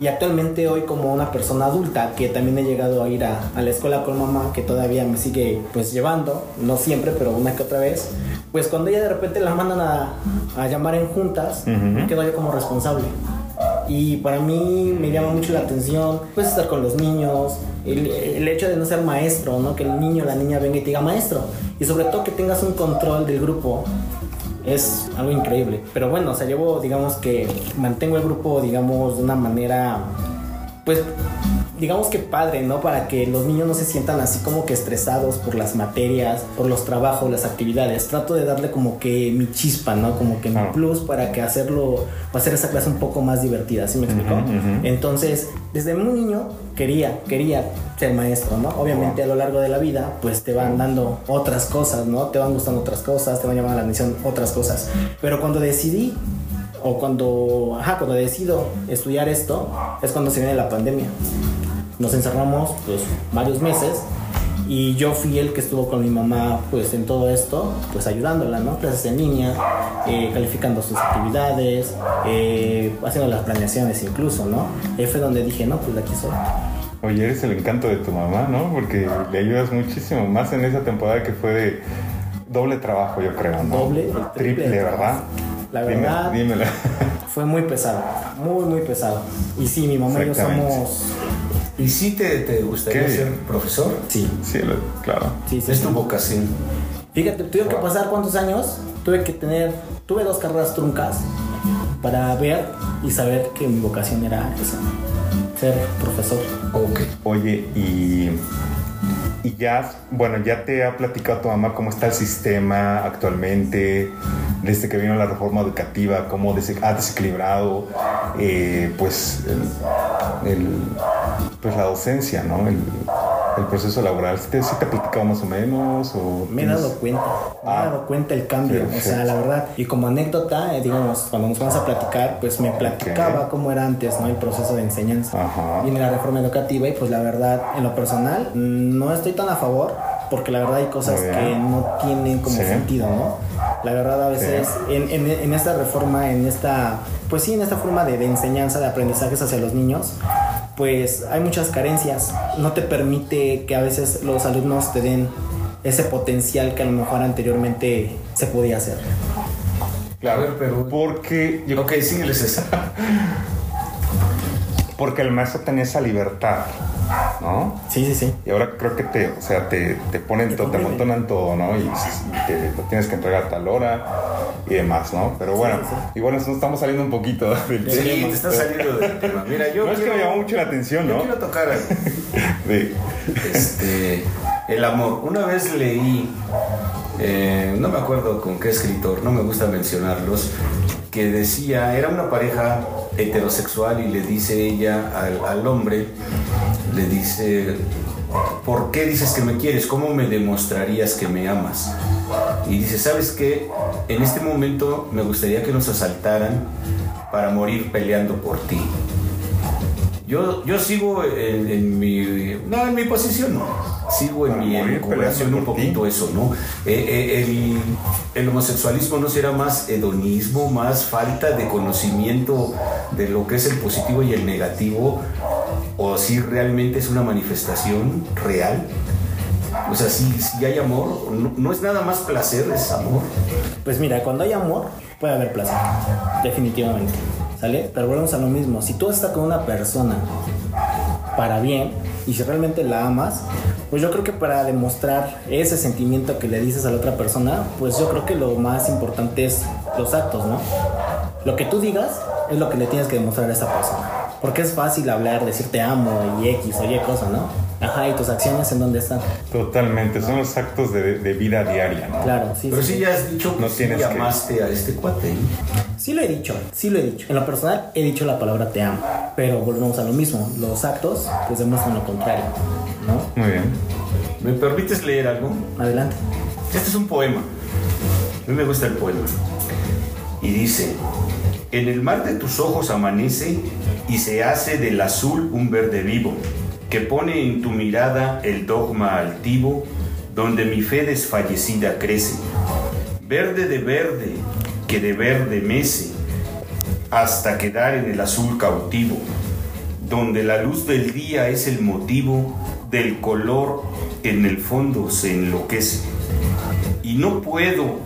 Y actualmente hoy como una persona adulta que también he llegado a ir a, a la escuela con mamá, que todavía me sigue pues llevando, no siempre, pero una que otra vez, pues cuando ella de repente la mandan a, a llamar en juntas, Ujú. quedo yo como responsable. Y para mí me llama mucho la atención pues estar con los niños, el, el hecho de no ser maestro, ¿no? Que el niño o la niña venga y te diga maestro. Y sobre todo que tengas un control del grupo es algo increíble. Pero bueno, o sea, llevo, digamos que mantengo el grupo, digamos, de una manera, pues, digamos que padre, ¿no? Para que los niños no se sientan así como que estresados por las materias, por los trabajos, las actividades. Trato de darle como que mi chispa, ¿no? Como que mi plus para que hacerlo, para hacer esa clase un poco más divertida, ¿sí me explico? Entonces, desde muy niño quería, quería ser maestro, ¿no? Obviamente a lo largo de la vida, pues te van dando otras cosas, ¿no? Te van gustando otras cosas, te van llamando la atención otras cosas. Pero cuando decidí, o cuando, ajá, cuando decido estudiar esto, es cuando se viene la pandemia. Nos encerramos, pues, varios meses. Y yo fui el que estuvo con mi mamá, pues, en todo esto, pues, ayudándola, ¿no? Clases en línea, eh, calificando sus actividades, eh, haciendo las planeaciones incluso, ¿no? Ahí fue donde dije, no, pues, aquí soy. Oye, eres el encanto de tu mamá, ¿no? Porque le ayudas muchísimo, más en esa temporada que fue de doble trabajo, yo creo, ¿no? Doble, triple triple, de ¿verdad? La Dime- verdad- dímela. Fue muy pesado, muy, muy pesado. Y sí, mi mamá y yo somos... ¿Y si te, te gustaría ¿Qué? ser profesor? Sí, sí, claro. sí, sí. Es sí. tu vocación. Fíjate, tuve que pasar cuántos años, tuve que tener, tuve dos carreras truncas para ver y saber que mi vocación era esa, ser profesor. Ok. Oye, y y ya, bueno, ya te ha platicado tu mamá cómo está el sistema actualmente, desde que vino la reforma educativa, cómo ha desequilibrado, eh, pues, pues, la docencia, ¿no? El proceso laboral. ¿Sí te, sí te ha platicado más o menos? O Me he dado cuenta, me he Ah. dado cuenta el cambio, o sea, la verdad. Y como anécdota, eh, digamos, cuando nos vamos a platicar, pues me platicaba cómo era antes, ¿no? El proceso de enseñanza. Ajá. Viene la reforma educativa y pues la verdad, en lo personal, no estoy tan a favor, porque la verdad hay cosas que no tienen como Sí. sentido, ¿no? La verdad a veces en, en- en esta reforma, en esta, pues sí, en esta forma de, de enseñanza, de aprendizajes hacia los niños, pues hay muchas carencias. No te permite que a veces los alumnos te den ese potencial que a lo mejor anteriormente se podía hacer. Claro, A ver, pero- porque yo Ok, sígueles esa. [LAUGHS] porque el maestro tenía esa libertad, ¿no? Sí, sí, sí. Y ahora creo que te, o sea, te, te ponen Te todo, te amontonan todo, ¿no? Y, y te lo tienes que entregar a tal hora y demás, ¿no? Pero bueno, sí, igual nos estamos saliendo un poquito [LAUGHS] del Sí, tema. te estás saliendo del tema. Mira, yo No, es que me llamó mucho la atención, Yo ¿no? quiero tocar algo. [LAUGHS] De- Este, el amor. Una vez leí, eh, no me acuerdo con qué escritor, no me gusta mencionarlos, que decía, era una pareja heterosexual y le dice ella al, al hombre, le dice, ¿por qué dices que me quieres? ¿Cómo me demostrarías que me amas? Y dice, ¿sabes qué? En este momento me gustaría que nos asaltaran para morir peleando por ti. Yo, yo sigo en, en mi. No, en mi posición no. Sigo en Para mi elucubración un ti. poquito eso, ¿no? Eh, eh, el, el homosexualismo no será más hedonismo, más falta de conocimiento de lo que es el positivo y el negativo, o si realmente es una manifestación real. O sea, si, si hay amor, no, no es nada más placer, es amor. Pues mira, cuando hay amor, puede haber placer. Definitivamente. ¿Sale? Pero volvemos a lo mismo. Si tú estás con una persona para bien y si realmente la amas, pues yo creo que para demostrar ese sentimiento que le dices a la otra persona, pues yo creo que lo más importante es los actos, ¿no? Lo que tú digas es lo que le tienes que demostrar a esa persona. Porque es fácil hablar, decir te amo y X o Y cosa, ¿no? Ajá, y tus acciones en dónde están. Totalmente, son los actos de, de vida diaria, ¿no? Claro, sí. Pero sí, ya has dicho que No sí tienes que- amaste a este cuate. ¿no? Sí lo he dicho, sí lo he dicho. En lo personal he dicho la palabra te amo, pero volvemos a lo mismo. Los actos pues demuestran lo contrario, ¿no? Muy bien. ¿Me permites leer algo? Adelante. Este es un poema. A mí me gusta el poema. Y dice, en el mar de tus ojos amanece y se hace del azul un verde vivo, que pone en tu mirada el dogma altivo, donde mi fe desfallecida crece. Verde de verde, que de verde mece, hasta quedar en el azul cautivo, donde la luz del día es el motivo del color en el fondo se enloquece. Y no puedo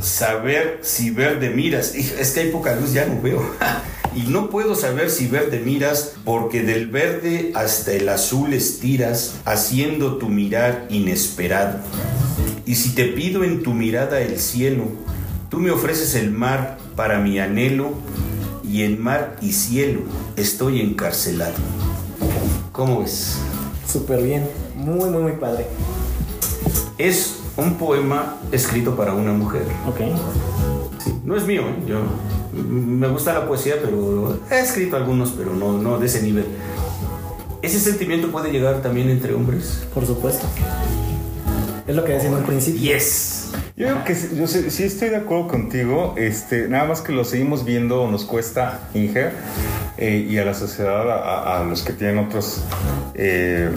saber si verde miras. Es que hay poca luz, ya no veo. [LAUGHS] y no puedo saber si verde miras, porque del verde hasta el azul estiras, haciendo tu mirar inesperado. Y si te pido en tu mirada el cielo, tú me ofreces el mar para mi anhelo, y en mar y cielo estoy encarcelado. ¿Cómo ves? Súper bien, muy, muy, muy padre. Es un poema escrito para una mujer. Ok. No es mío, ¿eh? yo me gusta la poesía, pero he escrito algunos, pero no, no de ese nivel. ¿Ese sentimiento puede llegar también entre hombres? Por supuesto. Es lo que decía en un principio. Yes. Yo creo que sí, yo sí, sí estoy de acuerdo contigo, este, nada más que lo seguimos viendo, nos cuesta, Inge, eh, y a la sociedad, a, a los que tienen otros, eh,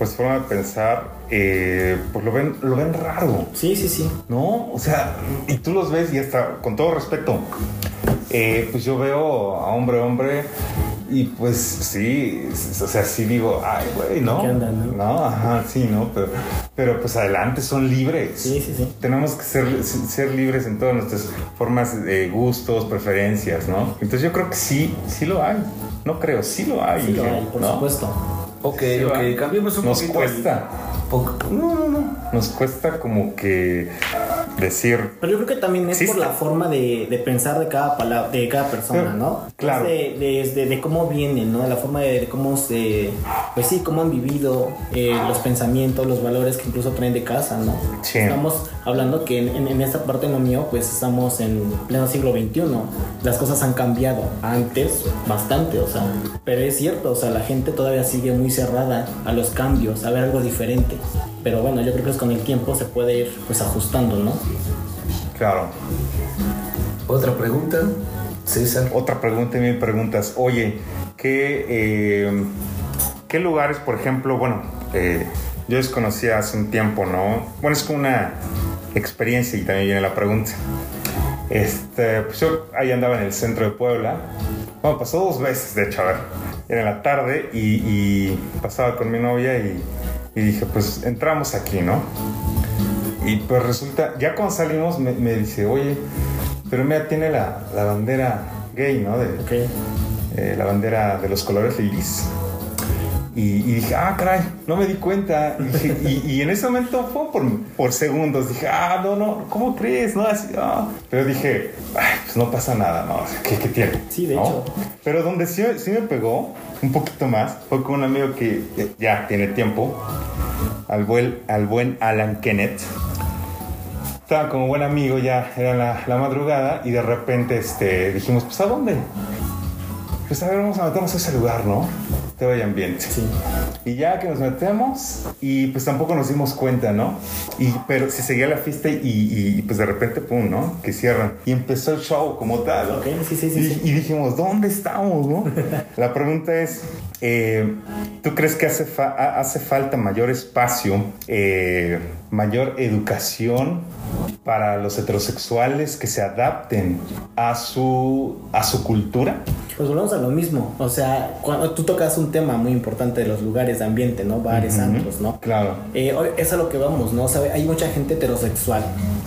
pues forma de pensar, eh, pues lo ven, lo ven raro, Sí, sí, sí. ¿no? O sea, y tú los ves y hasta, con todo respeto, eh, pues yo veo a hombre, hombre, y pues sí, o sea, sí digo, ay, güey, ¿no? ¿Qué onda, no? No, ajá, sí, ¿no? Pero, pero pues adelante, son libres. Sí, sí, sí. Tenemos que ser, ser libres en todas nuestras formas de gustos, preferencias, ¿no? Entonces yo creo que sí, sí lo hay. No creo, sí lo hay. Sí lo hay, por ¿no? supuesto. Ok, Sí, ok, va. cambiemos un Nos poquito. cuesta. Poco- No, no, no. Nos cuesta como que decir, Pero yo creo que también es Existe. por la forma de, de pensar de cada palabra, de cada persona, ¿no? Claro. Es de, de, cómo vienen, ¿no? De la forma de, cómo se, pues sí, cómo han vivido, eh, los pensamientos, los valores que incluso traen de casa, ¿no? Sí. Estamos hablando que en, en- en esta parte lo mío, pues estamos en pleno siglo XXI. Las cosas han cambiado antes bastante, o sea, pero es cierto, o sea, la gente todavía sigue muy cerrada a los cambios, a ver algo diferente. Pero bueno, yo creo que es con el tiempo se puede ir pues ajustando, ¿no? claro. Otra pregunta, César. Otra pregunta y me preguntas, oye, ¿qué, eh, ¿qué lugares, por ejemplo, bueno, eh, yo desconocí hace un tiempo, ¿no? Bueno, es como una experiencia y también viene la pregunta. Este, pues yo ahí andaba en el centro de Puebla. Bueno, pasó dos veces, de hecho, a ver. Era en la tarde y, y pasaba con mi novia y, y dije, pues entramos aquí, ¿no? Y pues resulta, ya cuando salimos me, me dice, oye, pero mira, tiene la, la bandera gay, ¿no? De, eh, la bandera de los colores lilies. Y, y dije, ah, caray, no me di cuenta. Y, dije- [LAUGHS] y- y en ese momento fue por, por segundos. Dije, ah, no, no, ¿cómo crees? No, así, ah. Pero dije, ay, pues no pasa nada, ¿no? ¿Qué, qué tiene? Sí, de ¿No? hecho. Pero donde sí, sí me pegó un poquito más fue con un amigo que ya tiene tiempo, al buen, al buen Alan Kenneth. Estaba como buen amigo, ya era la, la madrugada y de repente este, dijimos, pues ¿a dónde? Pues a ver, vamos a meternos a ese lugar, ¿no? Te vaya ambiente. Sí. Y ya que nos metemos y pues tampoco nos dimos cuenta, ¿no? Y pero se seguía la fiesta y, y- y, pues de repente, pum, ¿no? Que cierran. Y empezó el show como tal. Ok, sí, sí, sí, Y, y dijimos, ¿dónde estamos, no? [LAUGHS] La pregunta es, eh, ¿tú crees que hace, fa- ha- hace falta mayor espacio, eh, mayor educación para los heterosexuales que se adapten a su, a su cultura? Pues volvemos a lo mismo. O sea, cuando tú tocas un tema muy importante de los lugares de ambiente, ¿no? Bares, antros, ¿no? Claro. Eh, hoy- es a lo que vamos, ¿no? ¿Sabe? Hay mucha gente heterosexual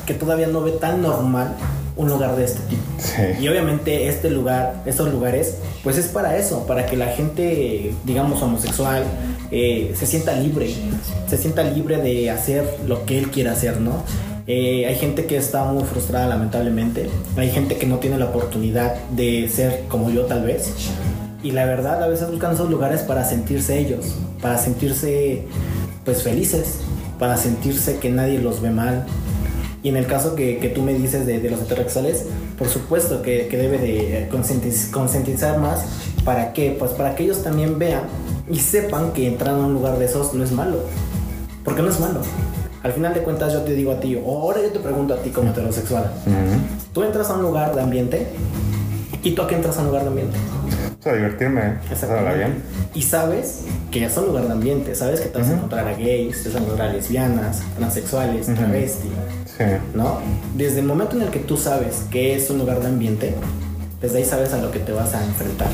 que todavía no ve tan normal un lugar de este tipo. Sí. Y obviamente este lugar, estos lugares, pues es para eso, para que la gente, digamos, homosexual, eh, se sienta libre, se sienta libre de hacer lo que él quiera hacer, ¿no? Eh, hay gente que está muy frustrada, lamentablemente. Hay gente que no tiene la oportunidad de ser como yo, tal vez. Y la verdad, a veces buscan esos lugares para sentirse ellos, para sentirse, pues, felices, para sentirse que nadie los ve mal, y en el caso que, que tú me dices de, de los heterosexuales, por supuesto que, que debe de concientiz- concientizar más. ¿Para qué? Pues para que ellos también vean y sepan que entrar a un lugar de esos no es malo. Porque no es malo. Al final de cuentas yo te digo a ti, o ahora yo te pregunto a ti como heterosexual. Tú entras a un lugar de ambiente y tú a qué entras a un lugar de ambiente. O sea, divertirme, pasarla bien. Y sabes que es un lugar de ambiente, sabes que te vas a encontrar a gays, te vas a encontrar a lesbianas, transexuales, travestis. Sí. ¿no? Desde el momento en el que tú sabes que es un lugar de ambiente, desde ahí sabes a lo que te vas a enfrentar.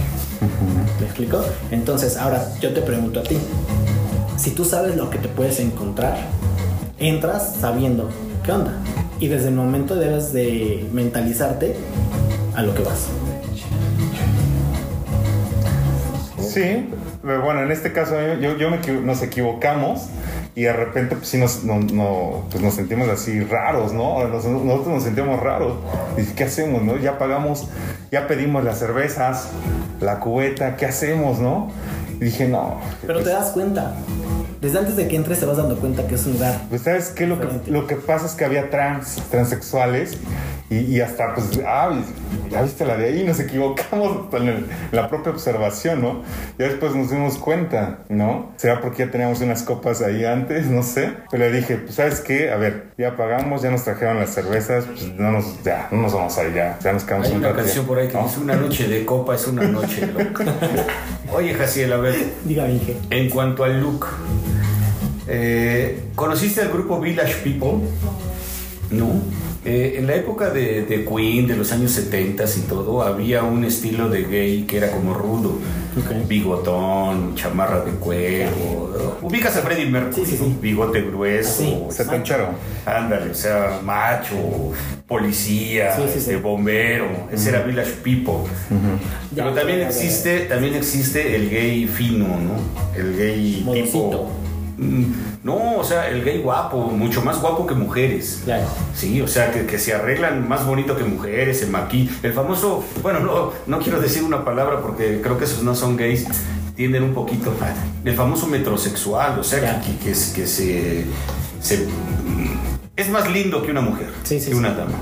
¿Me explico? Entonces, ahora yo te pregunto a ti, si tú sabes lo que te puedes encontrar, entras sabiendo qué onda. Y desde el momento debes de mentalizarte a lo que vas. Sí, pero bueno, en este caso yo, yo me nos equivocamos y de repente pues sí nos, no, no, pues nos sentimos así raros, ¿no? Nos- nosotros nos sentimos raros. Y ¿qué hacemos, no? Ya pagamos, ya pedimos las cervezas, la cubeta, ¿qué hacemos, no? Y dije, no. Pero pues, te das cuenta. Desde antes de que entres te vas dando cuenta que es un lugar. Pues sabes qué, lo que, lo que pasa es que había trans, transexuales y, y hasta pues, ah, ya viste la de ahí, nos equivocamos hasta [LAUGHS] en, el- en la propia observación, ¿no? Ya después nos dimos cuenta, ¿no? ¿Será porque ya teníamos unas copas ahí antes? No sé. Pero le dije, pues sabes qué, a ver, ya pagamos, ya nos trajeron las cervezas, pues no nos, ya, no nos vamos a ir, ya, ya nos quedamos Hay un una rato. canción por ahí que ¿no? dice una noche de copa es una noche loca. [LAUGHS] Oye, Jaciel, a ver, Dígame, Inge. en cuanto al look, eh, ¿conociste al grupo Village People? No. Eh, en la época de, de Queen, de los años 70 y todo, había un estilo de gay que era como rudo. Ok. Bigotón, chamarra de cuero. Ubicas a Freddie Mercury, Sí, sí, sí. bigote grueso. Así. Setentero. Ándale, o sea, macho, policía, Sí, sí, sí. este, bombero, ese era Village People. Pero Ya, también ya, ya. existe, también existe el gay fino, ¿no? El gay Modosito. tipo No, o sea, el gay guapo, mucho más guapo que mujeres. Claro. Sí, o sea, que, que se arreglan más bonito que mujeres, se maquillan. El famoso, bueno, no, no quiero decir una palabra porque creo que esos no son gays, tienden un poquito. El famoso metrosexual, o sea, que, que, que se- Es más lindo que una mujer, Sí, sí, que una dama.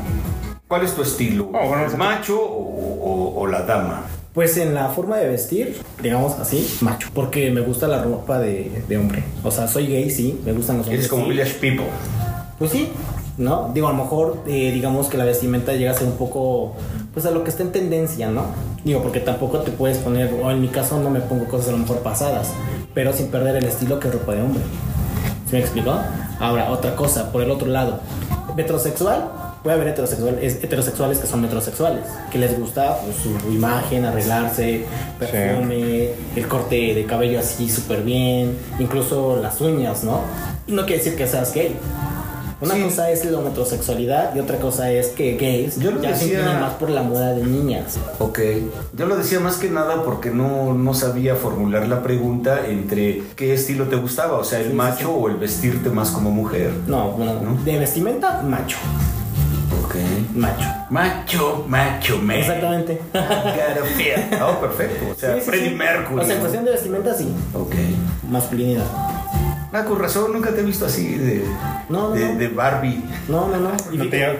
¿Cuál es tu estilo? Oh, bueno, ¿El se- macho o, o- o la dama? Pues en la forma de vestir, digamos así, macho. Porque me gusta la ropa de, de hombre. O sea, soy gay, sí, me gustan los hombres. Eres como sí. Village People. Pues sí, ¿no? Digo, a lo mejor, eh, digamos que la vestimenta llega a ser un poco, pues a lo que está en tendencia, ¿no? Digo, porque tampoco te puedes poner, o en mi caso no me pongo cosas a lo mejor pasadas, pero sin perder el estilo que es ropa de hombre. ¿Se me explicó? Ahora, otra cosa, por el otro lado, metrosexual, puede haber heterosexual, es- heterosexuales que son metrosexuales, que les gusta pues, su imagen, arreglarse, perfume, el corte de cabello así súper bien, incluso las uñas, ¿no? No quiere decir que seas gay. Una Sí. cosa es la metrosexualidad y otra cosa es que gays Yo lo ya se decía- inclinan más por la moda de niñas. Ok, yo lo decía más que nada porque no, no sabía formular la pregunta entre qué estilo te gustaba, o sea, el Sí, sí, macho sí. o el vestirte más como mujer. No, bueno, ¿No? de vestimenta, macho. Ok. Macho. Macho, macho, man. Exactamente. Oh, [LAUGHS] perfecto. O sea, Sí, sí, Freddie sí. Mercury. O sea, cuestión de vestimenta, sí. Ok. Masculinidad. Ah, con razón, nunca te he visto así de, No, no, de, no. de Barbie. No, no, no. Y ¿No te llama,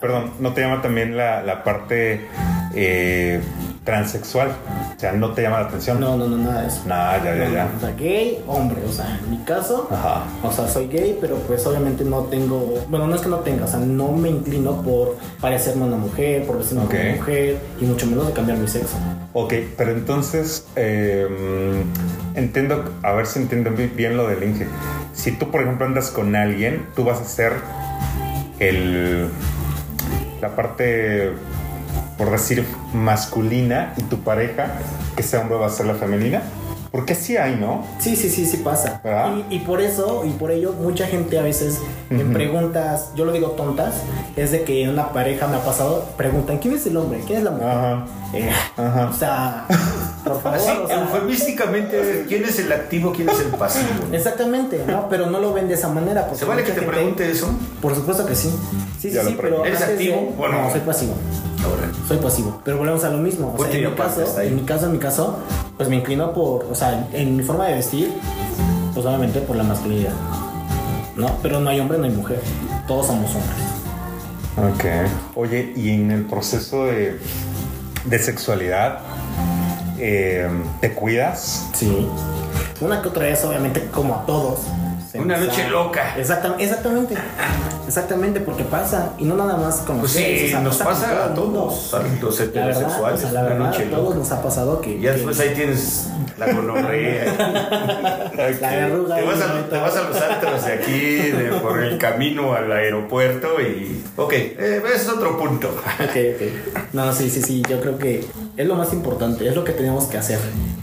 perdón, ¿no te llama también la, la parte eh, transexual? O sea, ¿no te llama la atención? No, no, no, nada de eso. Nah, ya, ya, ya. O sea, gay, hombre. O sea, en mi caso, Ajá. o sea, soy gay, pero pues obviamente no tengo. Bueno, no es que no tenga, o sea, no me inclino por parecerme una mujer, por vestirme Ok. como mujer, y mucho menos de cambiar mi sexo. Ok, pero entonces eh, entiendo, a ver si entiendo bi- bien lo del Inge. Si tú, por ejemplo, andas con alguien, tú vas a ser el la parte, por decir, masculina y tu pareja, que sea hombre, va a ser la femenina. Porque sí hay, ¿no? Sí, sí, sí, sí pasa. Y, y por eso, y por ello, mucha gente a veces en Ujú. preguntas, yo lo digo tontas, es de que en una pareja me ha pasado, preguntan, ¿quién es el hombre? ¿Quién es la mujer? Ajá. Eh, Ajá. O sea, por favor. Así, o sea, eufemísticamente, ¿quién es el activo, quién es el pasivo? Exactamente, ¿no? Pero no lo ven de esa manera. ¿Se vale que te gente- pregunte eso? Por supuesto que sí. Sí, sí, Ya sí, pero. ¿Eres activo o no? No, soy pasivo. Ahora. Soy pasivo. Pero volvemos a lo mismo. O sea, en mi caso, en mi caso, en mi caso, pues me inclino por. O sea, en mi forma de vestir, pues obviamente por la masculinidad. ¿No? Pero no hay hombre, no hay mujer. Todos somos hombres. Ok. Oye, y en el proceso de, de sexualidad, eh, ¿te cuidas? Sí. Una que otra vez, obviamente, como a todos. Una noche loca. Exactam- exactamente. [LAUGHS] Exactamente, porque pasa. Y no nada más con Pues ustedes, sí, o sea, nos pasa a todos, a los La verdad, heterosexuales. o sea, la una verdad, noche a todos loca. nos ha pasado que. Ya que después ahí tienes la gonorrea. [LAUGHS] La verruga. Te vas, a, te vas a los antros de aquí, de- por el camino al aeropuerto y... Ok, eh, es otro punto. Ok, ok. No, sí, sí, sí. Yo creo que es lo más importante, es lo que tenemos que hacer.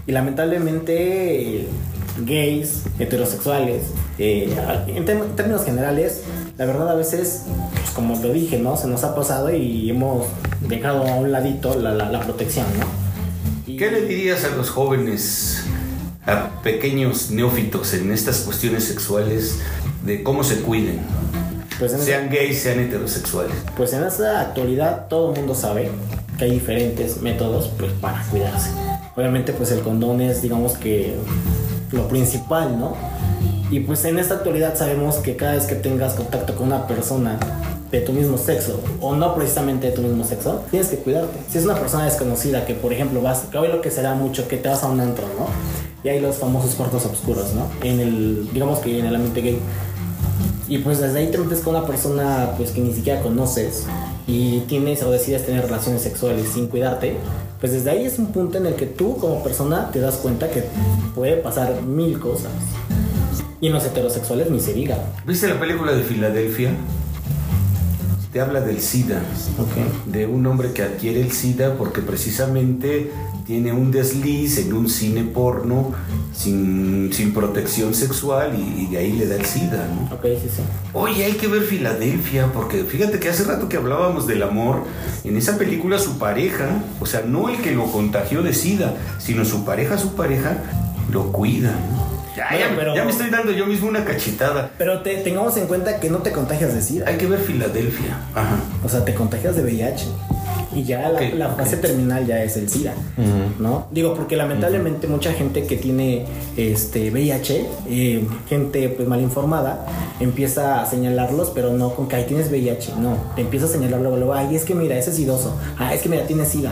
Y lamentablemente, gays, heterosexuales, eh, en términos generales, la verdad a veces, pues como lo dije, ¿no? Se nos ha pasado y hemos dejado a un ladito la, la- la protección, ¿no? Y- ¿Qué le dirías a los jóvenes, a pequeños neófitos en estas cuestiones sexuales de cómo se cuiden? Pues Sean gays, sean heterosexuales. pues en esta actualidad todo el mundo sabe que hay diferentes métodos pues, para cuidarse. Obviamente pues el condón es digamos que lo principal, ¿no? Y pues en esta actualidad sabemos que cada vez que tengas contacto con una persona de tu mismo sexo o no precisamente de tu mismo sexo, tienes que cuidarte. Si es una persona desconocida que por ejemplo vas, que hoy lo que será mucho que te vas a un antro, ¿no? Y hay los famosos cuartos oscuros, ¿no? En el, digamos que en el ambiente gay. Y pues desde ahí te metes con una persona pues que ni siquiera conoces y tienes o decides tener relaciones sexuales sin cuidarte, pues desde ahí es un punto en el que tú como persona te das cuenta que puede pasar mil cosas. Y en los heterosexuales ni se diga. ¿Viste la película de Filadelfia? Te habla del SIDA, de un hombre que adquiere el SIDA porque precisamente tiene un desliz en un cine porno sin, sin protección sexual y, y de ahí le da el SIDA, ¿no? Ok, sí, sí. Oye, hay que ver Filadelfia, porque fíjate que hace rato que hablábamos del amor, en esa película su pareja, o sea, no el que lo contagió de SIDA, sino su pareja, su pareja, lo cuida. ¿no? Ya, Bueno, ya- pero- ya me estoy dando yo mismo una cachetada. Pero te- tengamos en cuenta que no te contagias de SIDA. Hay que ver Filadelfia. Ajá. O sea, te contagias de VIH. Y ya la- fase terminal ya es el SIDA. ¿No? Digo, porque lamentablemente mucha gente que tiene este VIH, eh, gente pues mal informada, empieza a señalarlos, pero no con que ahí tienes VIH. No, te empieza a señalar luego, luego, ay, es que mira, ese es idoso. Ah, es que mira, tiene SIDA.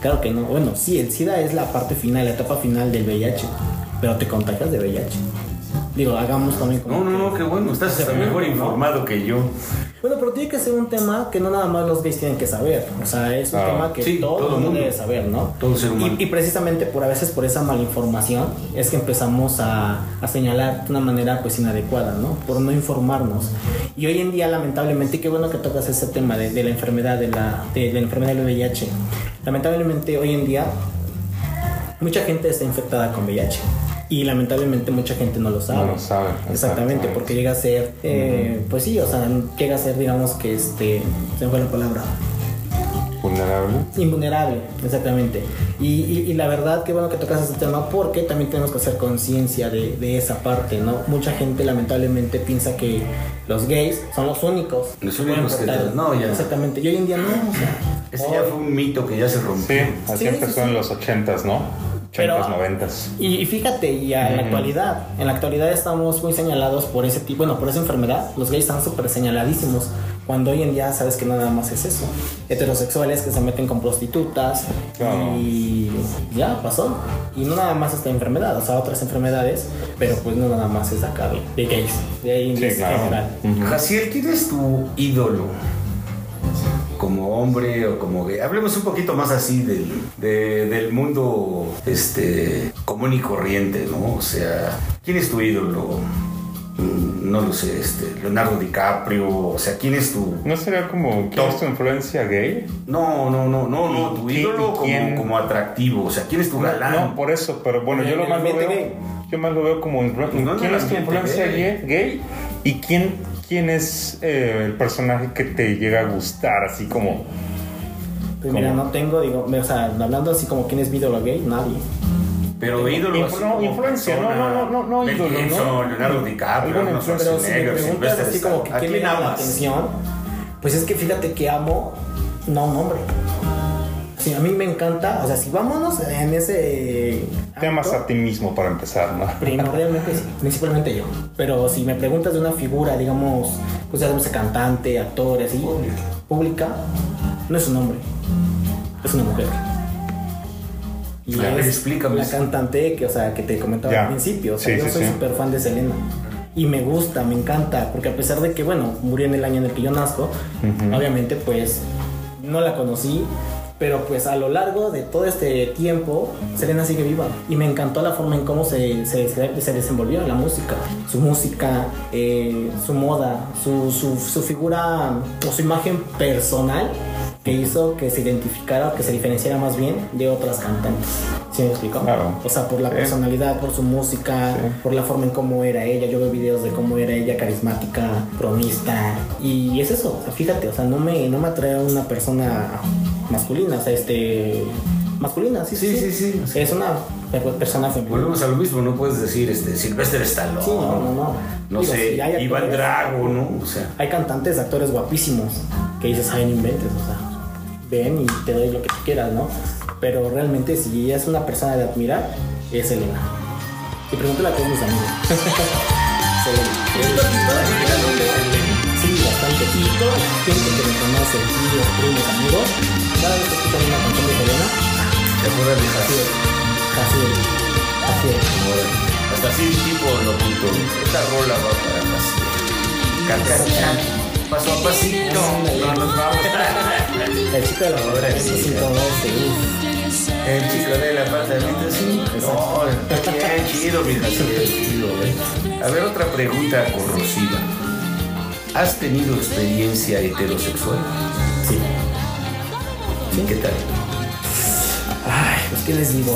Claro que no. Bueno, sí, el SIDA es la parte final, la etapa final del VIH. Pero te contagias de VIH. Digo, hagamos también como No, no, no, qué bueno. Estás hasta mejor informado que yo. bueno, pero tiene que ser un tema que no nada más los gays tienen que saber. O sea, es un Ah, tema que sí, todo, todo el mundo mundo. debe saber, ¿no? Todo ser humano. Y, y precisamente por a veces por esa malinformación es que empezamos a, a señalar de una manera pues inadecuada, ¿no? Por no informarnos. Y hoy en día, lamentablemente, qué bueno que tocas ese tema de, de la enfermedad, de la, de la enfermedad del VIH. Lamentablemente, hoy en día, mucha gente está infectada con VIH. Y lamentablemente mucha gente no lo sabe. No lo sabe, Exactamente, exactamente. porque llega a ser, eh, pues sí, o sea, llega a ser, digamos que este, se me fue la palabra, Vulnerable. invulnerable, exactamente. Y, y- y la verdad, que bueno que tocas ese tema, porque también tenemos que hacer conciencia de, de esa parte, ¿no? Mucha gente lamentablemente piensa que los gays son los únicos. Los únicos que te- no, ya. Exactamente, y hoy en día no, o sea, Ese hoy- ya fue un mito que ya se rompió. Sí, así Sí, empezó sí, sí. en los ochentas, ¿no? Pero- Ochentas, noventas. Y, y fíjate, y a- en la actualidad, en la actualidad estamos muy señalados por ese tipo, bueno, por esa enfermedad. Los gays están súper señaladísimos. Cuando hoy en día sabes que no nada más es eso. Heterosexuales que se meten con prostitutas Claro. y ya pasó. Y no nada más esta enfermedad, o sea, otras enfermedades, pero pues no nada más es de acá, de, gays. De ahí Sí, es claro. general. Ujú. Jaciel, ¿quién es tu ídolo? Como hombre o como gay. Hablemos un poquito más así del, de- del mundo este, común y corriente, ¿no? O sea, ¿quién es tu ídolo? Mm, No lo sé, este, Leonardo DiCaprio, o sea, ¿quién es tu...? ¿No sería como quién es tu influencia gay? No, no, no, no, no, ¿Y tu ídolo como, como atractivo, o sea, ¿quién es tu galán? no, por eso, pero bueno, yo lo el más lo veo. Yo más lo veo como quién es tu influencia gay, gay y quién quién es eh, el personaje que te llega a gustar, así como Pues mira, no tengo, digo, o sea, hablando así como quién es mi ídolo gay, nadie. Pero ídolo Influ- así no, como influencia, no, persona. no, no, no, ídolo, ¿no? Leonardo DiCaprio, influencia, Pero si me preguntas así como que Stallone. quién ¿A me quién llama la atención, pues es que fíjate que amo, no un hombre. Sí, a mí me encanta, o sea, si vámonos en ese... te amas ámbito, a ti mismo para empezar, ¿no? Primordialmente sí, principalmente yo. Pero si me preguntas de una figura, digamos, pues ya sabemos, cantante, actor, así, pública, no es un hombre, es una mujer. Y A ver, es explícame la eso. cantante que, o sea, que te comentaba Ya. al principio. O sea, Sí, yo sí, soy sí. súper fan de Selena. Y me gusta, me encanta, porque a pesar de que, bueno, murió en el año en el que yo nazco, Ujú. obviamente, pues, no la conocí, pero pues a lo largo de todo este tiempo, Selena sigue viva. Y me encantó la forma en cómo se, se, se desenvolvió en la música. Su música, eh, su moda, su, su, su figura o su imagen personal que hizo que se identificara o que se diferenciara más bien de otras cantantes. ¿Sí me explico? Claro. O sea, por la Sí. personalidad, por su música, Sí. por la forma en cómo era ella. Yo veo videos de cómo era ella, carismática, bromista. Y es eso, o sea, fíjate, o sea, no me, no me atrae una persona masculina, o sea, este. Masculina, sí, sí. Sí, sí, sí. Es una per- persona femenina. Volvemos a lo mismo, no puedes decir este Sylvester Stallone. Sí, no, no, no. No Digo, sé, Iván actores- Drago, ¿no? O sea, Hay cantantes, actores guapísimos que dices, ay, no inventes, o sea, ven y te doy lo que tú quieras, ¿no? Pero realmente, si es una persona de admirar, es Elena. Y pregúntale a todos mis amigos. [LAUGHS] Selena. Sí, bastante. Y toda la gente que me conoce, tíos, primos, amigos, cada vez que una canción de Selena, te acuerdas de así Jaciel. es, así es, así es. Hasta así tipo lo punto. Esta rola va para Jaciel. Carcachán. Paso a pasito. No nos vamos. El chico de la sí, 512, El chico del apartamento, sí. No, chido, mi Jaciel. chido, ¿eh? A ver, otra pregunta corrosiva. ¿Has tenido experiencia heterosexual? sí. ¿Y qué tal? Ay, pues qué les digo,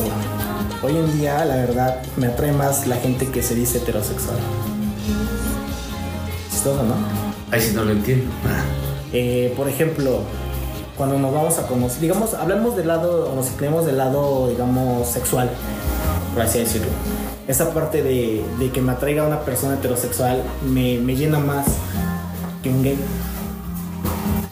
hoy en día la verdad me atrae más la gente que se dice heterosexual. Chistoso, ¿no? Ahí sí no lo entiendo. Eh, por ejemplo, cuando nos vamos a conocer, digamos, hablamos del lado, o nos inclinamos del lado, digamos, sexual, por así decirlo. esa parte de, de que me atraiga una persona heterosexual me, me llena más que un gay.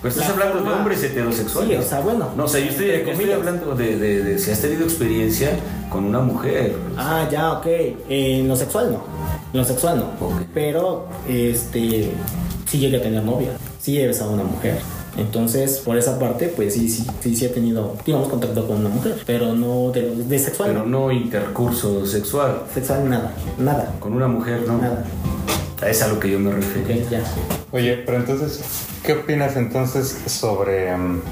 Pero estás La hablando de forma- hombres heterosexuales. Sí, o sea, bueno. No, o sea, yo estoy, yo estoy hablando de, de- de si has tenido experiencia con una mujer. Ah, ya, ok. En lo sexual no. En lo sexual no. Ok. Pero, este, sí llegué a tener novia. Sí he besado a una mujer. Entonces, por esa parte, pues sí, sí, sí, sí he tenido, digamos, contacto con una mujer. Pero no de, de sexual. Pero no intercurso sexual. Sexual nada. Nada. Con una mujer, no. Nada. Es a lo que yo me refiero. Ya. Oye, pero entonces, ¿qué opinas entonces sobre, mm,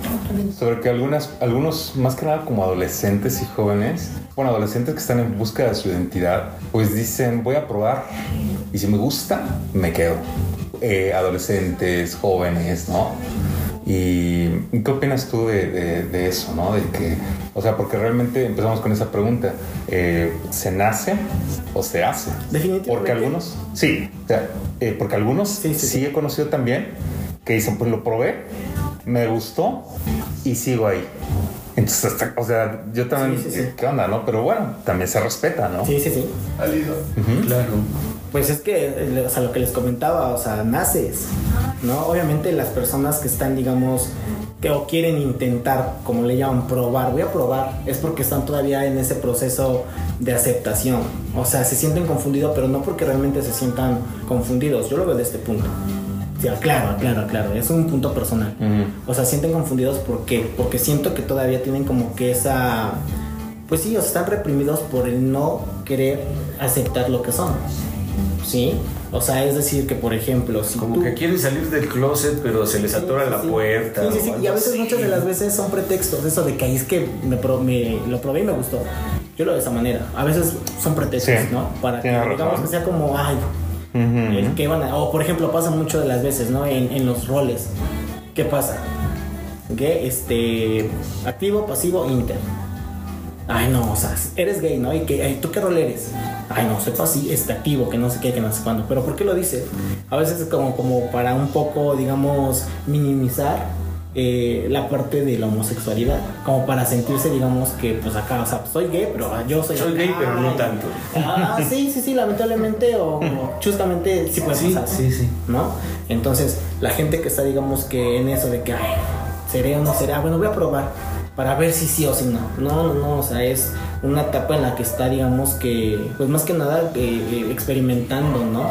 sobre que algunas, algunos, más que nada como adolescentes y jóvenes, bueno, adolescentes que están en busca de su identidad, pues dicen, voy a probar y si me gusta, me quedo. Eh, adolescentes, jóvenes, ¿no? ¿Y qué opinas tú de, de- de eso, no? De que, o sea, porque realmente empezamos con esa pregunta, eh, ¿se nace o se hace? Definitivamente. Porque algunos, sí, o sea, eh, porque algunos Sí, sí, sí, sí. he conocido también que dicen, pues lo probé, me gustó y sigo ahí. Entonces, hasta- o sea, yo también, Sí, sí, sí. ¿qué onda, no? Pero bueno, también se respeta, ¿no? Sí, sí, sí. Claro. Pues es que, eh, o sea, lo que les comentaba, o sea, naces, ¿no? Obviamente las personas que están, digamos, que o quieren intentar, como le llaman, probar, voy a probar, es porque están todavía en ese proceso de aceptación. O sea, se sienten confundidos, pero no porque realmente se sientan confundidos. Yo lo veo de este punto. Claro, claro, claro, es un punto personal. Ujú. O sea, sienten confundidos ¿por qué? Porque siento que todavía tienen como que esa... Pues sí, o sea, están reprimidos por el no querer aceptar lo que son. ¿Sí? O sea, es decir, que por ejemplo, si Como tú... que quieren salir del closet, pero se les atora Sí, la sí. puerta. Sí, sí, sí. Y a veces, así. muchas de las veces son pretextos. Eso de que ahí es que me, pro- me- lo probé y me gustó. Yo lo veo de esa manera. A veces son pretextos, Sí, ¿no? Para que, digamos, que sea como, ay, Ujú. el que van a- o por ejemplo pasa mucho de las veces no en, en los roles. Qué pasa que este activo pasivo inter. Ay no o sea eres gay no y que tú qué rol eres ay no soy pasivo este activo que no sé qué que no sé cuándo. Pero por qué lo dice a veces es como como para un poco digamos minimizar eh, la parte de la homosexualidad como para sentirse digamos que pues acá o sea soy gay pero yo soy Soy gay, pero no tanto. Ah, sí, sí, sí, lamentablemente o justamente sí puede Sí, pasar. sí, sí. ¿No? Entonces, la gente que está, digamos, que en eso de que, ay, seré o no seré, ah, bueno, voy a probar para ver si sí o si no. No, no, no, o sea, es una etapa en la que está, digamos, que, pues más que nada, eh, eh, experimentando, ¿no?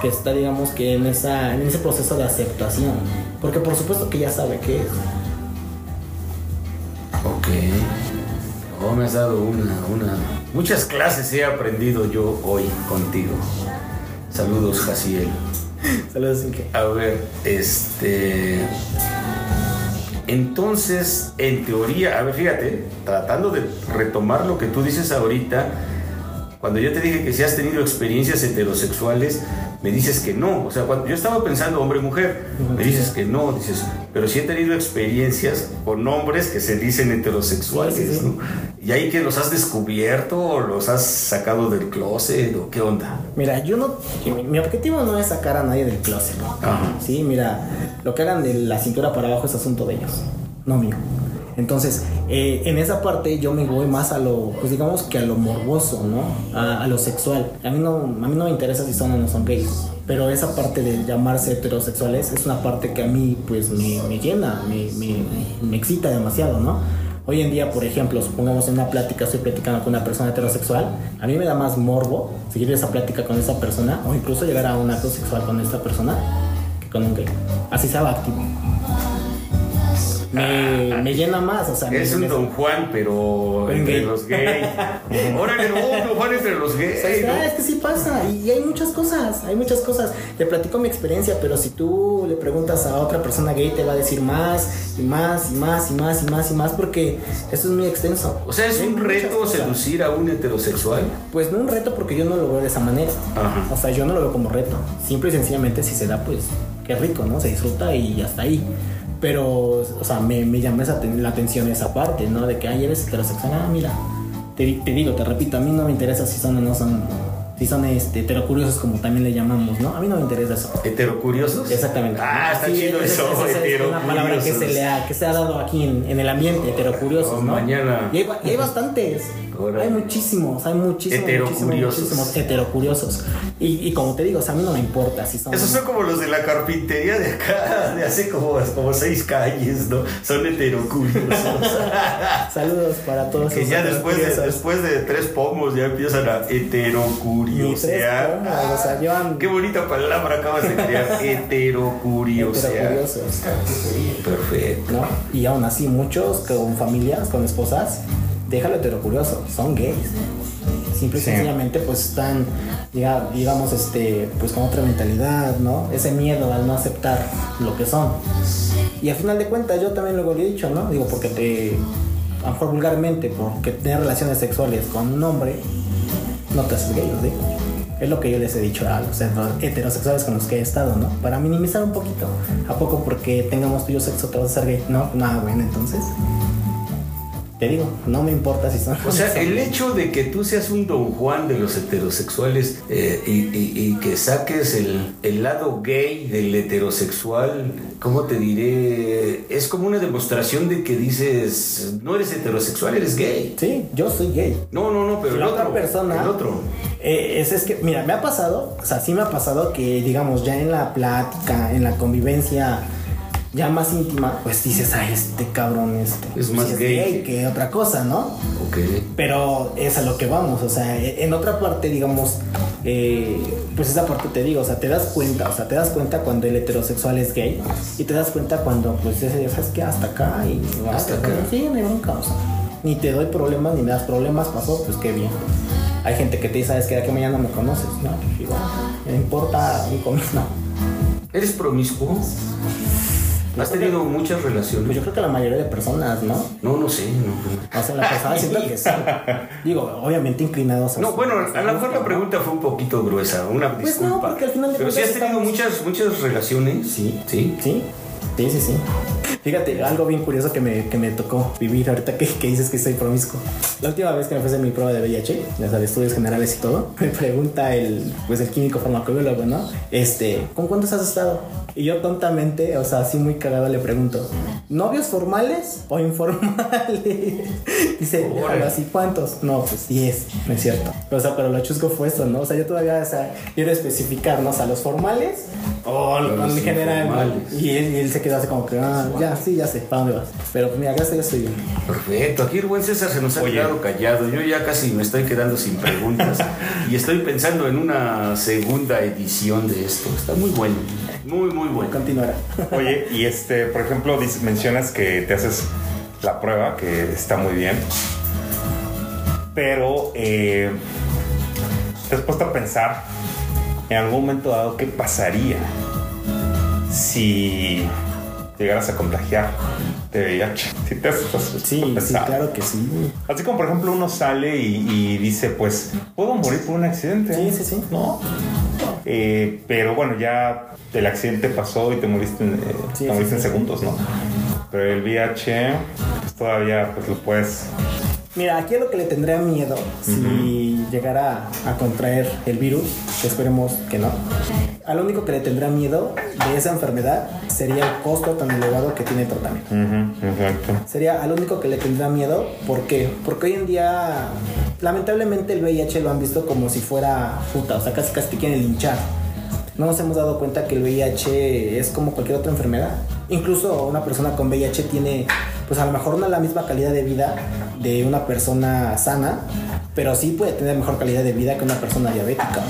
Que está, digamos, que en, esa, en ese proceso de aceptación. Porque por supuesto que ya sabe qué es. Ok. Oh, me has dado una, una. Muchas clases he aprendido yo hoy contigo. Saludos, Jaciel. [LAUGHS] Saludos, Inge. A ver, este. Entonces, en teoría, a ver, fíjate, tratando de retomar lo que tú dices ahorita, cuando yo te dije que si has tenido experiencias heterosexuales, me dices que no. O sea, cuando yo estaba pensando hombre-mujer, me dices que no, dices, pero sí he tenido experiencias con hombres que se dicen heterosexuales, Sí, sí, sí. ¿no? ¿Y ahí que los has descubierto o los has sacado del closet o qué onda? Mira, yo no. Mi, mi objetivo no es sacar a nadie del closet. Ajá. Sí, mira, lo que hagan de la cintura para abajo es asunto de ellos, no mío. Entonces, eh, en esa parte yo me voy más a lo, pues digamos que a lo morboso, ¿no? A, a lo sexual. A mí, no, a mí no me interesa si son o no son gays, pero esa parte de llamarse heterosexuales es una parte que a mí, pues, me, me llena, me, me, me excita demasiado, ¿no? Hoy en día, por ejemplo, supongamos en una plática estoy platicando con una persona heterosexual, a mí me da más morbo seguir esa plática con esa persona o incluso llegar a un acto sexual con esta persona que con un gay. Así sea activo. Me, me llena más, o sea, me- Es un me- Don Juan, pero entre los gays. [LAUGHS] Órale, no, Don Juan entre los gays. ¿no? Ah, es que sí pasa y, hay muchas cosas, hay muchas cosas. Te platico mi experiencia, pero si tú le preguntas a otra persona gay te va a decir más y más y más y más y más y más porque esto es muy extenso. O sea, es Hay un reto cosas. seducir a un heterosexual. Pues no un reto porque yo no lo veo de esa manera. Ajá. O sea, yo no lo veo como reto. Simple y sencillamente si se da, pues qué rico, ¿no? Se disfruta y hasta ahí. Pero, o sea, me, me llama la atención esa parte, ¿no? De que, ay, eres heterosexual. Ah, mira, te, te digo, te repito, a mí no me interesa si son o no son si son este, heterocuriosos como también le llamamos, ¿no? A mí no me interesa eso. ¿Heterocuriosos? Exactamente. Ah, está Sí, chido eso, esa es una palabra que se, heterocuriosos. le ha, que se ha dado aquí en, en el ambiente, heterocuriosos, Oh, ¿no? mañana. Y hay, y hay bastantes. Hay muchísimos, hay muchísimos, Heterocuriosos. muchísimos, heterocuriosos. Y, y como te digo, o sea, a mí no me importa si son... Esos son como los de la carpintería de acá, de hace como, como seis calles, ¿no? Son heterocuriosos. [LAUGHS] Saludos para todos que ya después de, heterocuriosos. después de tres pomos ya empiezan a tres heterocuriosear. pomos, o sea, llevan- Qué bonita palabra acabas de crear, [LAUGHS] heterocuriosear. heterocuriosos. Perfecto. ¿no? Y aún así muchos con familias, con esposas, déjalo heterocurioso, son gays. Simple y Sí. sencillamente pues están, diga- digamos, este, pues con otra mentalidad, ¿no? Ese miedo al no aceptar lo que son. Y al final de cuentas yo también luego le he dicho, ¿no? Digo, porque te, a lo mejor vulgarmente, porque tener relaciones sexuales con un hombre, no te haces gay. ¿sí? Es lo que yo les he dicho a los heterosexuales con los que he estado, ¿no? Para minimizar un poquito. ¿A poco porque tengamos tuyo sexo te vas a ser gay? No, nada, bueno, entonces. Te digo, no me importa si son. O sea, son- el hecho de que tú seas un don Juan de los heterosexuales eh, y, y- y que saques el, el lado gay del heterosexual, ¿cómo te diré? Es como una demostración de que dices, no eres heterosexual, eres gay. Sí, yo soy gay. No, no, no, pero el la otro. otra persona. El otro. Eh, es, es que, mira, me ha pasado, o sea, sí me ha pasado que, digamos, ya en la plática, en la convivencia ya más íntima, pues dices, ay, este cabrón, este. Es más sí gay. que otra cosa, ¿no? Ok. Pero es a lo que vamos, o sea, e- en otra parte, digamos, eh, pues esa parte te digo, o sea, te das cuenta, o sea, te das cuenta cuando el heterosexual es gay y te das cuenta cuando, pues, ese, ¿sabes qué? Hasta acá y Hasta acá. Sí, no hay bronca, o sea, ni te doy problemas ni me das problemas, pasó, pues qué bien. Hay gente que te dice, ¿sabes qué? De aquí a mañana me conoces, ¿no? Pues igual, me importa un comino. ¿Eres promiscuo? ¿Has tenido muchas Pues relaciones? yo creo que la mayoría de personas, ¿no? No, no sé. No, O sea, la persona siento que sí. [LAUGHS] Digo, obviamente inclinados a No, bueno, a lo mejor la ¿no? pregunta fue un poquito gruesa, una Pues no, disculpa. porque al final de Pero sí has tenido estamos- muchas, muchas relaciones. Sí. Sí. Sí, sí, sí, sí. Fíjate, algo bien curioso que me, que me tocó vivir ahorita que, que dices que soy promiscuo. La última vez que me a hacer mi prueba de VIH, ya sabes, estudios generales y todo, [LAUGHS] me pregunta el, pues el químico farmacobiólogo, ¿no? Este, ¿con cuántos has estado? Y yo tontamente, o sea, así muy cagado le pregunto, ¿novios formales o informales? [LAUGHS] Dice, así, ¿cuántos? No, pues 10, no es cierto. O sea, pero lo chusco fue eso, ¿no? O sea, yo todavía, o sea, quiero especificar, ¿no? O sea, los formales o Los en general. Y él, y él se quedó así como que, ah, ya, sí, ya sé, ¿para dónde vas? Pero pues mira, acá estoy, ya estoy bien. Perfecto, aquí el buen César se nos ha Oye. quedado callado. Yo ya casi me estoy quedando sin preguntas [LAUGHS] y estoy pensando en una segunda edición de esto. Está muy bueno, muy, muy bueno. Continuará. Oye, [LAUGHS] y este, por ejemplo, mencionas que te haces la prueba, que está muy bien. Pero eh, te has puesto a pensar en algún momento dado qué pasaría si llegaras a contagiar de VIH. Si te has, Sí, sí, claro que sí. Así como por ejemplo uno sale y, y dice, pues, puedo morir por un accidente. Sí, sí, sí. ¿No? Eh, pero bueno, ya el accidente pasó y te moriste en, eh, Sí, te moriste sí, en sí. segundos, ¿no? Pero el VIH, pues todavía pues lo puedes... Mira, aquí a lo que le tendría miedo si llegara a contraer el virus, que esperemos que no. A lo único que le tendría miedo de esa enfermedad sería el costo tan elevado que tiene el tratamiento. Ujú, exacto. Sería al único que le tendría miedo. ¿Por qué? Porque hoy en día, lamentablemente, el VIH lo han visto como si fuera puta. O sea, casi casi te quieren linchar. No nos hemos dado cuenta que el VIH es como cualquier otra enfermedad. Incluso una persona con VIH tiene, pues a lo mejor no la misma calidad de vida de una persona sana, pero sí puede tener mejor calidad de vida que una persona diabética,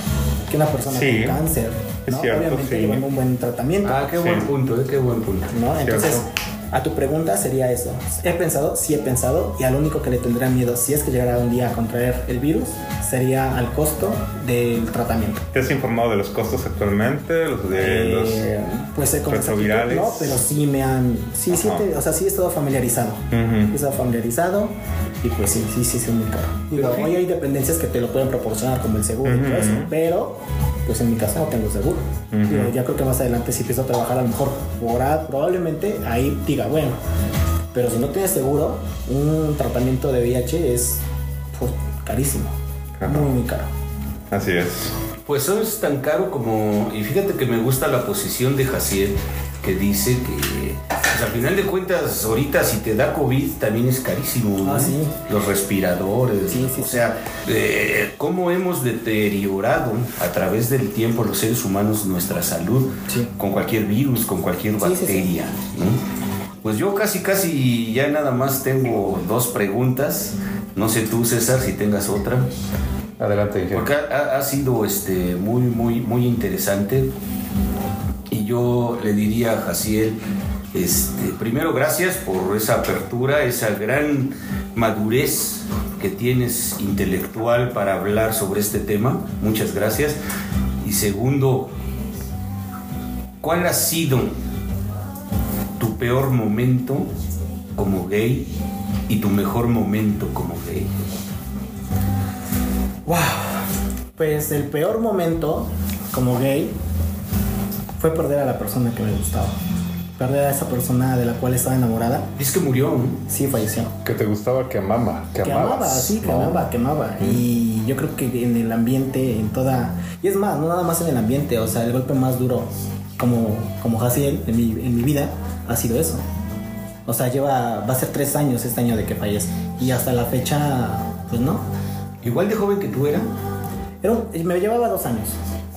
que una persona Sí, con cáncer. es ¿no? cierto, Obviamente sí. llevando un buen tratamiento. Ah, qué Sí. buen punto, eh, qué buen punto. ¿no? Entonces, Cierto. A tu pregunta sería eso. He pensado, sí he pensado, y al único que le tendría miedo si es que llegara un día a contraer el virus sería al costo del tratamiento. ¿Te has informado de los costos actualmente? Los de los... Eh, pues sé con exactitud, retrovirales. no, pero sí me han, sí, sí, te- o sea, sí he estado familiarizado. He estado familiarizado y pues sí, sí, sí, sí, muy caro. Digo, hoy hay dependencias que te lo pueden proporcionar como el seguro y todo eso, pero pues en mi caso no tengo seguro. Digo, ya creo que más adelante si empiezo a trabajar a lo mejor probablemente ahí diga, bueno, pero si no tienes seguro, un tratamiento de VIH es pues, carísimo, Ajá. muy, muy caro. Así es. Pues eso es tan caro como... Y fíjate que me gusta la posición de Jaciel que dice que pues, al final de cuentas ahorita si te da COVID también es carísimo. ¿no? Ah, sí. Los respiradores. Sí, sí, o sea, eh, cómo hemos deteriorado a través del tiempo los seres humanos nuestra salud Sí. con cualquier virus, con cualquier Sí, sí, sí. bacteria. ¿no? Pues yo casi, casi ya nada más tengo dos preguntas. No sé tú, César, si tengas otra. Adelante, ingeniero. Porque ha, ha- ha sido este, muy, muy, muy interesante. Yo le diría a Jaciel, este, primero gracias por esa apertura, esa gran madurez que tienes intelectual para hablar sobre este tema. Muchas gracias. Y segundo, ¿cuál ha sido tu peor momento como gay y tu mejor momento como gay? Wow. Pues el peor momento como gay fue perder a la persona que me gustaba. Perder a esa persona de la cual estaba enamorada. Es que murió, ¿no? Sí, falleció. Que te gustaba, que amaba, que, Que amabas. amaba, sí, que ¿no? amaba, que amaba. Y yo creo que en el ambiente, en toda. Y es más, no nada más en el ambiente, o sea, el golpe más duro como, como Jaciel en mi, en mi vida ha sido eso. O sea, lleva. Va a ser tres años este año de que fallece. Y hasta la fecha, pues no. Igual de joven que tú era. Era un- me llevaba dos años.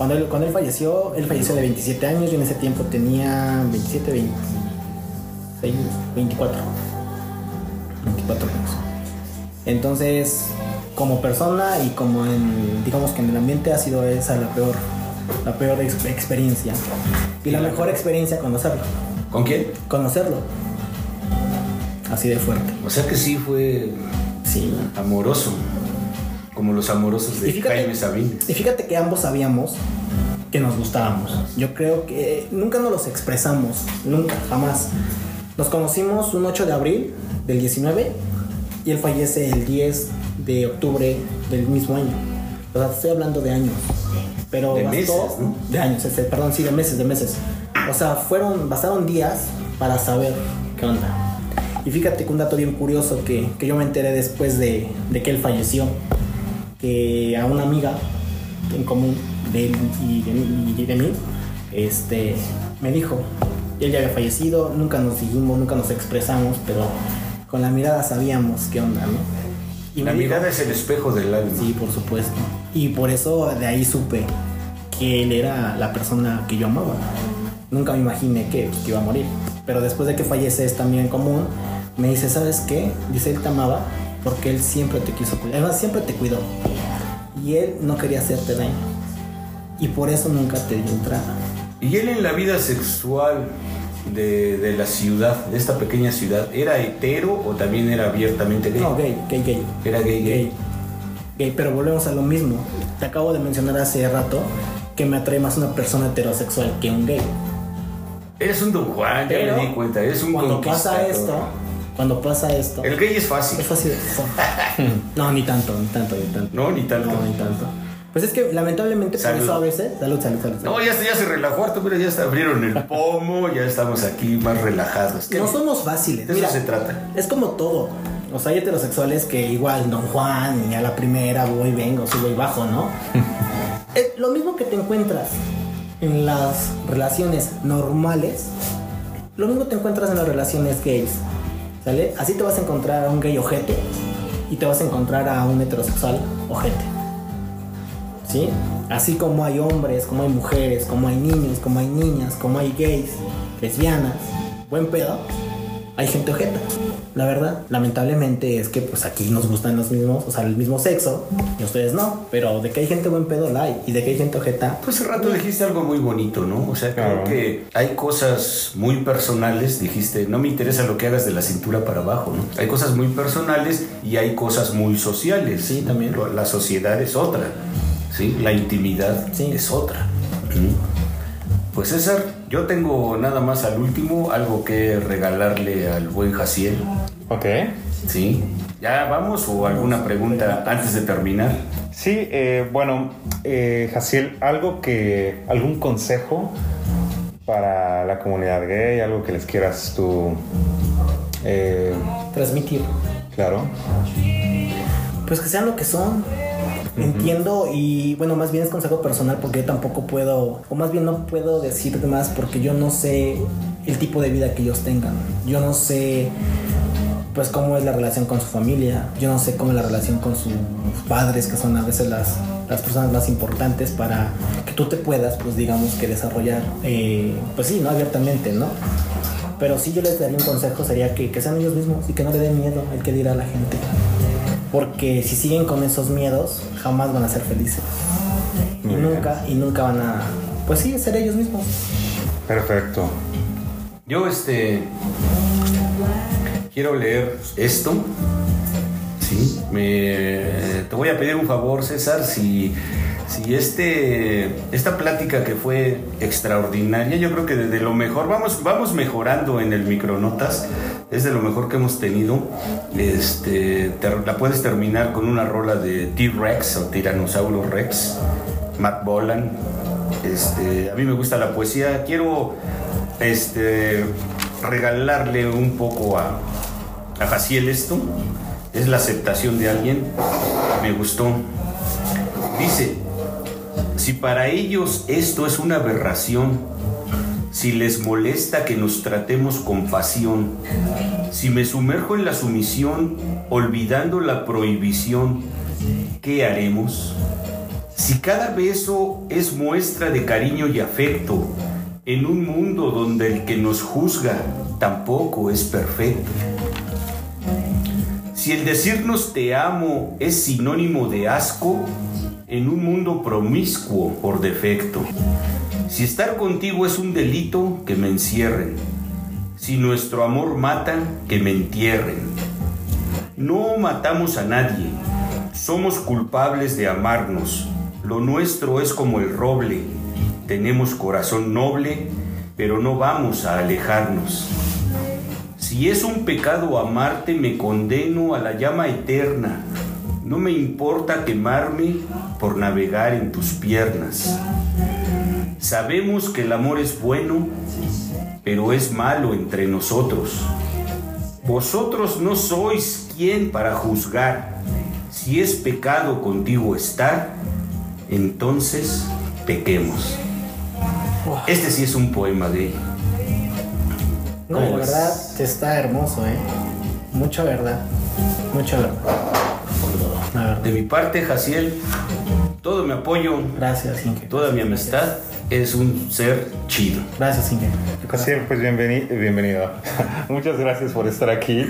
Cuando él, cuando él falleció, él falleció de 27 años. Yo en ese tiempo tenía 27, 26, 24. 24 años. Entonces, como persona y como en, digamos que en el ambiente ha sido esa la peor, la peor ex- experiencia. Y la mejor experiencia conocerlo. ¿Con quién? Conocerlo. Así de fuerte. O sea que sí fue Sí. amoroso. Como los amorosos de fíjate- Jaime. Y fíjate que ambos sabíamos que nos gustábamos. Yo creo que nunca nos los expresamos, nunca, jamás. Nos conocimos un 8 de abril del 19 y él fallece el 10 de octubre del mismo año. O sea, estoy hablando de años. Pero De bastó- meses, ¿no? De años, este, perdón, sí, de meses, de meses. O sea, fueron, bastaron días para saber qué onda. Y fíjate que un dato bien curioso que, que yo me enteré después de, de que él falleció, que a una amiga en común de él y de, mí- y de mí, este, me dijo, él ya había fallecido, nunca nos seguimos, nunca nos expresamos, pero con la mirada sabíamos qué onda, ¿no? Y La dijo- mirada es el espejo del alma. Sí, por supuesto. Y por eso de ahí supe que él era la persona que yo amaba. Nunca me imaginé que, que iba a morir. Pero después de que fallece es también común, me dice, ¿sabes qué? Dice, él te amaba porque él siempre te quiso cuidar. Además, siempre te cuidó. Y él no quería hacerte daño. Y por eso nunca te dio entrada. Y él en la vida sexual de, de la ciudad, de esta pequeña ciudad, ¿era hetero o también era abiertamente gay? No, gay, gay, gay. Era gay, gay. Gay. Gay, pero volvemos a lo mismo. Te acabo de mencionar hace rato que me atrae más una persona heterosexual que un gay. Eres un don Juan, ya Pero me di cuenta. Eres un cuando pasa esto, cuando pasa esto, El gay es fácil. es fácil. [LAUGHS] no, ni tanto, ni tanto, ni tanto. No, ni tanto. No, ni tanto. Pues es que lamentablemente por Salud. eso a veces. Salud, salud, salud. salud. No, ya, se- ya se relajó harto, mira, ya se abrieron el [LAUGHS] pomo, ya estamos aquí más relajados. ¿Qué No somos fáciles. De eso Mira, se trata. Es como todo. O sea, hay heterosexuales que igual Don Juan y a la primera voy, vengo, subo y bajo, ¿no? Es [LAUGHS] lo mismo que te encuentras en las relaciones normales, lo mismo te encuentras en las relaciones gays. ¿Sale? Así te vas a encontrar a un gay ojete y te vas a encontrar a un heterosexual ojete. ¿Sí? Así como hay hombres, como hay mujeres, como hay niños, como hay niñas, como hay gays, lesbianas, buen pedo, hay gente ojeta. La verdad, lamentablemente es que pues aquí nos gustan los mismos, o sea, el mismo sexo, y ustedes no, pero de que hay gente buen pedo la hay, y de que hay gente ojeta, Pues hace rato dijiste algo muy bonito, ¿no? O sea, creo Claro. que hay cosas muy personales, dijiste, no me interesa lo que hagas de la cintura para abajo, ¿no? Hay cosas muy personales y hay cosas muy sociales. Sí, también. La sociedad es otra, ¿sí? La intimidad Sí. es otra. Pues César, yo tengo nada más al último algo que regalarle al buen Jaciel, Ok. ¿sí? ¿Ya vamos o alguna pregunta antes de terminar? Sí, eh, bueno, eh, Jaciel, algo que, algún consejo para la comunidad gay, algo que les quieras tú, eh, transmitir. claro. Pues que sean lo que son, Entiendo y bueno, más bien es consejo personal porque yo tampoco puedo, o más bien no puedo decir más porque yo no sé el tipo de vida que ellos tengan. Yo no sé pues cómo es la relación con su familia, yo no sé cómo es la relación con sus padres, que son a veces las, las personas más importantes para que tú te puedas, pues digamos que desarrollar, eh, pues sí, ¿no? Abiertamente, ¿no? Pero sí yo les daría un consejo, sería que, que sean ellos mismos y que no le den miedo el que dirá la gente. Porque si siguen con esos miedos, jamás van a ser felices. Y bien. nunca, y nunca van a, pues sí, ser ellos mismos. Perfecto. Yo este quiero leer esto. Sí, me, te voy a pedir un favor, César, si, si este, esta plática que fue extraordinaria, yo creo que de, de lo mejor, vamos, vamos mejorando en el micronotas, es de lo mejor que hemos tenido. Este, te- la puedes terminar con una rola de T-Rex o Tyrannosaurus Rex, Matt Bolan. Este, a mí me gusta la poesía, quiero este, regalarle un poco a, a esto. Es la aceptación de alguien. Me gustó. Dice, si para ellos esto es una aberración, si les molesta que nos tratemos con pasión, si me sumerjo en la sumisión olvidando la prohibición, ¿qué haremos? Si cada beso es muestra de cariño y afecto, en un mundo donde el que nos juzga tampoco es perfecto. Si el decirnos te amo es sinónimo de asco, en un mundo promiscuo por defecto. Si estar contigo es un delito, que me encierren. Si nuestro amor mata, que me entierren. No matamos a nadie, somos culpables de amarnos. Lo nuestro es como el roble. Tenemos corazón noble, pero no vamos a alejarnos. Si es un pecado amarte, me condeno a la llama eterna. No me importa quemarme por navegar en tus piernas. Sabemos que el amor es bueno, pero es malo entre nosotros. Vosotros no sois quien para juzgar. Si es pecado contigo estar, entonces pequemos. Este sí es un poema de ella. No, de verdad está hermoso, ¿eh? Mucha verdad. Mucha verdad. De mi parte, Jaciel, todo mi apoyo, Gracias, toda mi amistad es un ser chido. Gracias, Inge. Así pues bienveni- bienvenido. [LAUGHS] Muchas gracias por estar aquí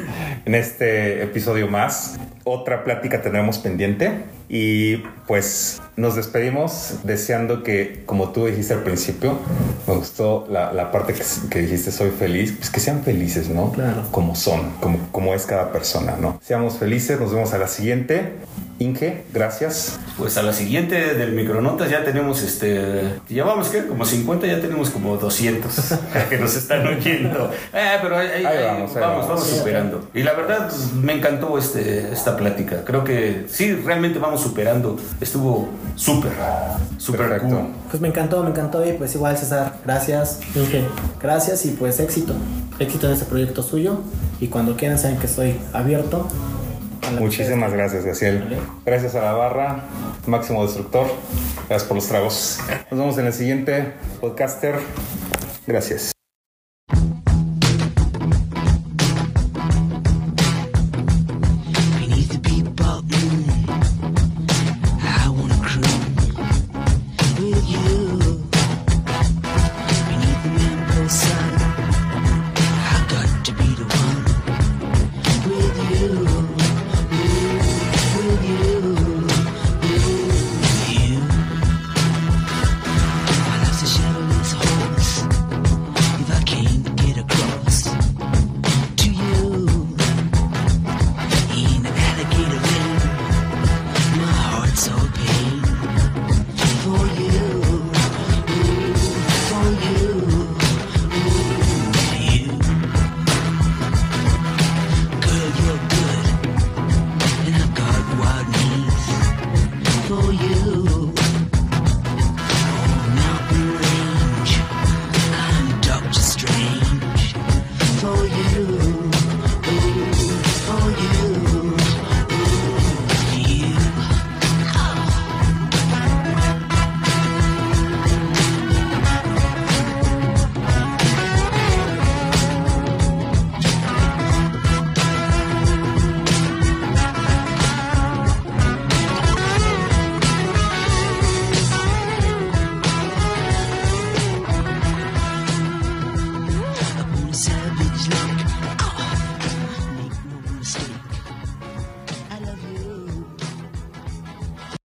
en este episodio más. Otra plática tenemos pendiente y pues nos despedimos deseando que, como tú dijiste al principio, me gustó la, la parte que, que dijiste, soy feliz, pues que sean felices, ¿no? Claro. Como son, como, como es cada persona, ¿no? Seamos felices, nos vemos a la siguiente. Inge, gracias. Pues a la siguiente del Micronotas ya tenemos este. Llevamos que como 50, ya tenemos como 200 [LAUGHS] que nos están oyendo. Eh, pero ahí, ahí- Ahí vamos, ahí vamos, vamos. vamos superando. Y la verdad, pues, me encantó este, esta plática. Creo que sí, realmente vamos superando. Estuvo súper, súper Perfecto. cool. Pues me encantó, me encantó y pues igual César, gracias, Inge, gracias y pues éxito, éxito en este proyecto suyo y cuando quieran saben que estoy abierto. Muchísimas gracias, Gaciel. Vale. Gracias a la barra, Máximo Destructor. Gracias por los tragos. Nos vemos en el siguiente podcaster. Gracias.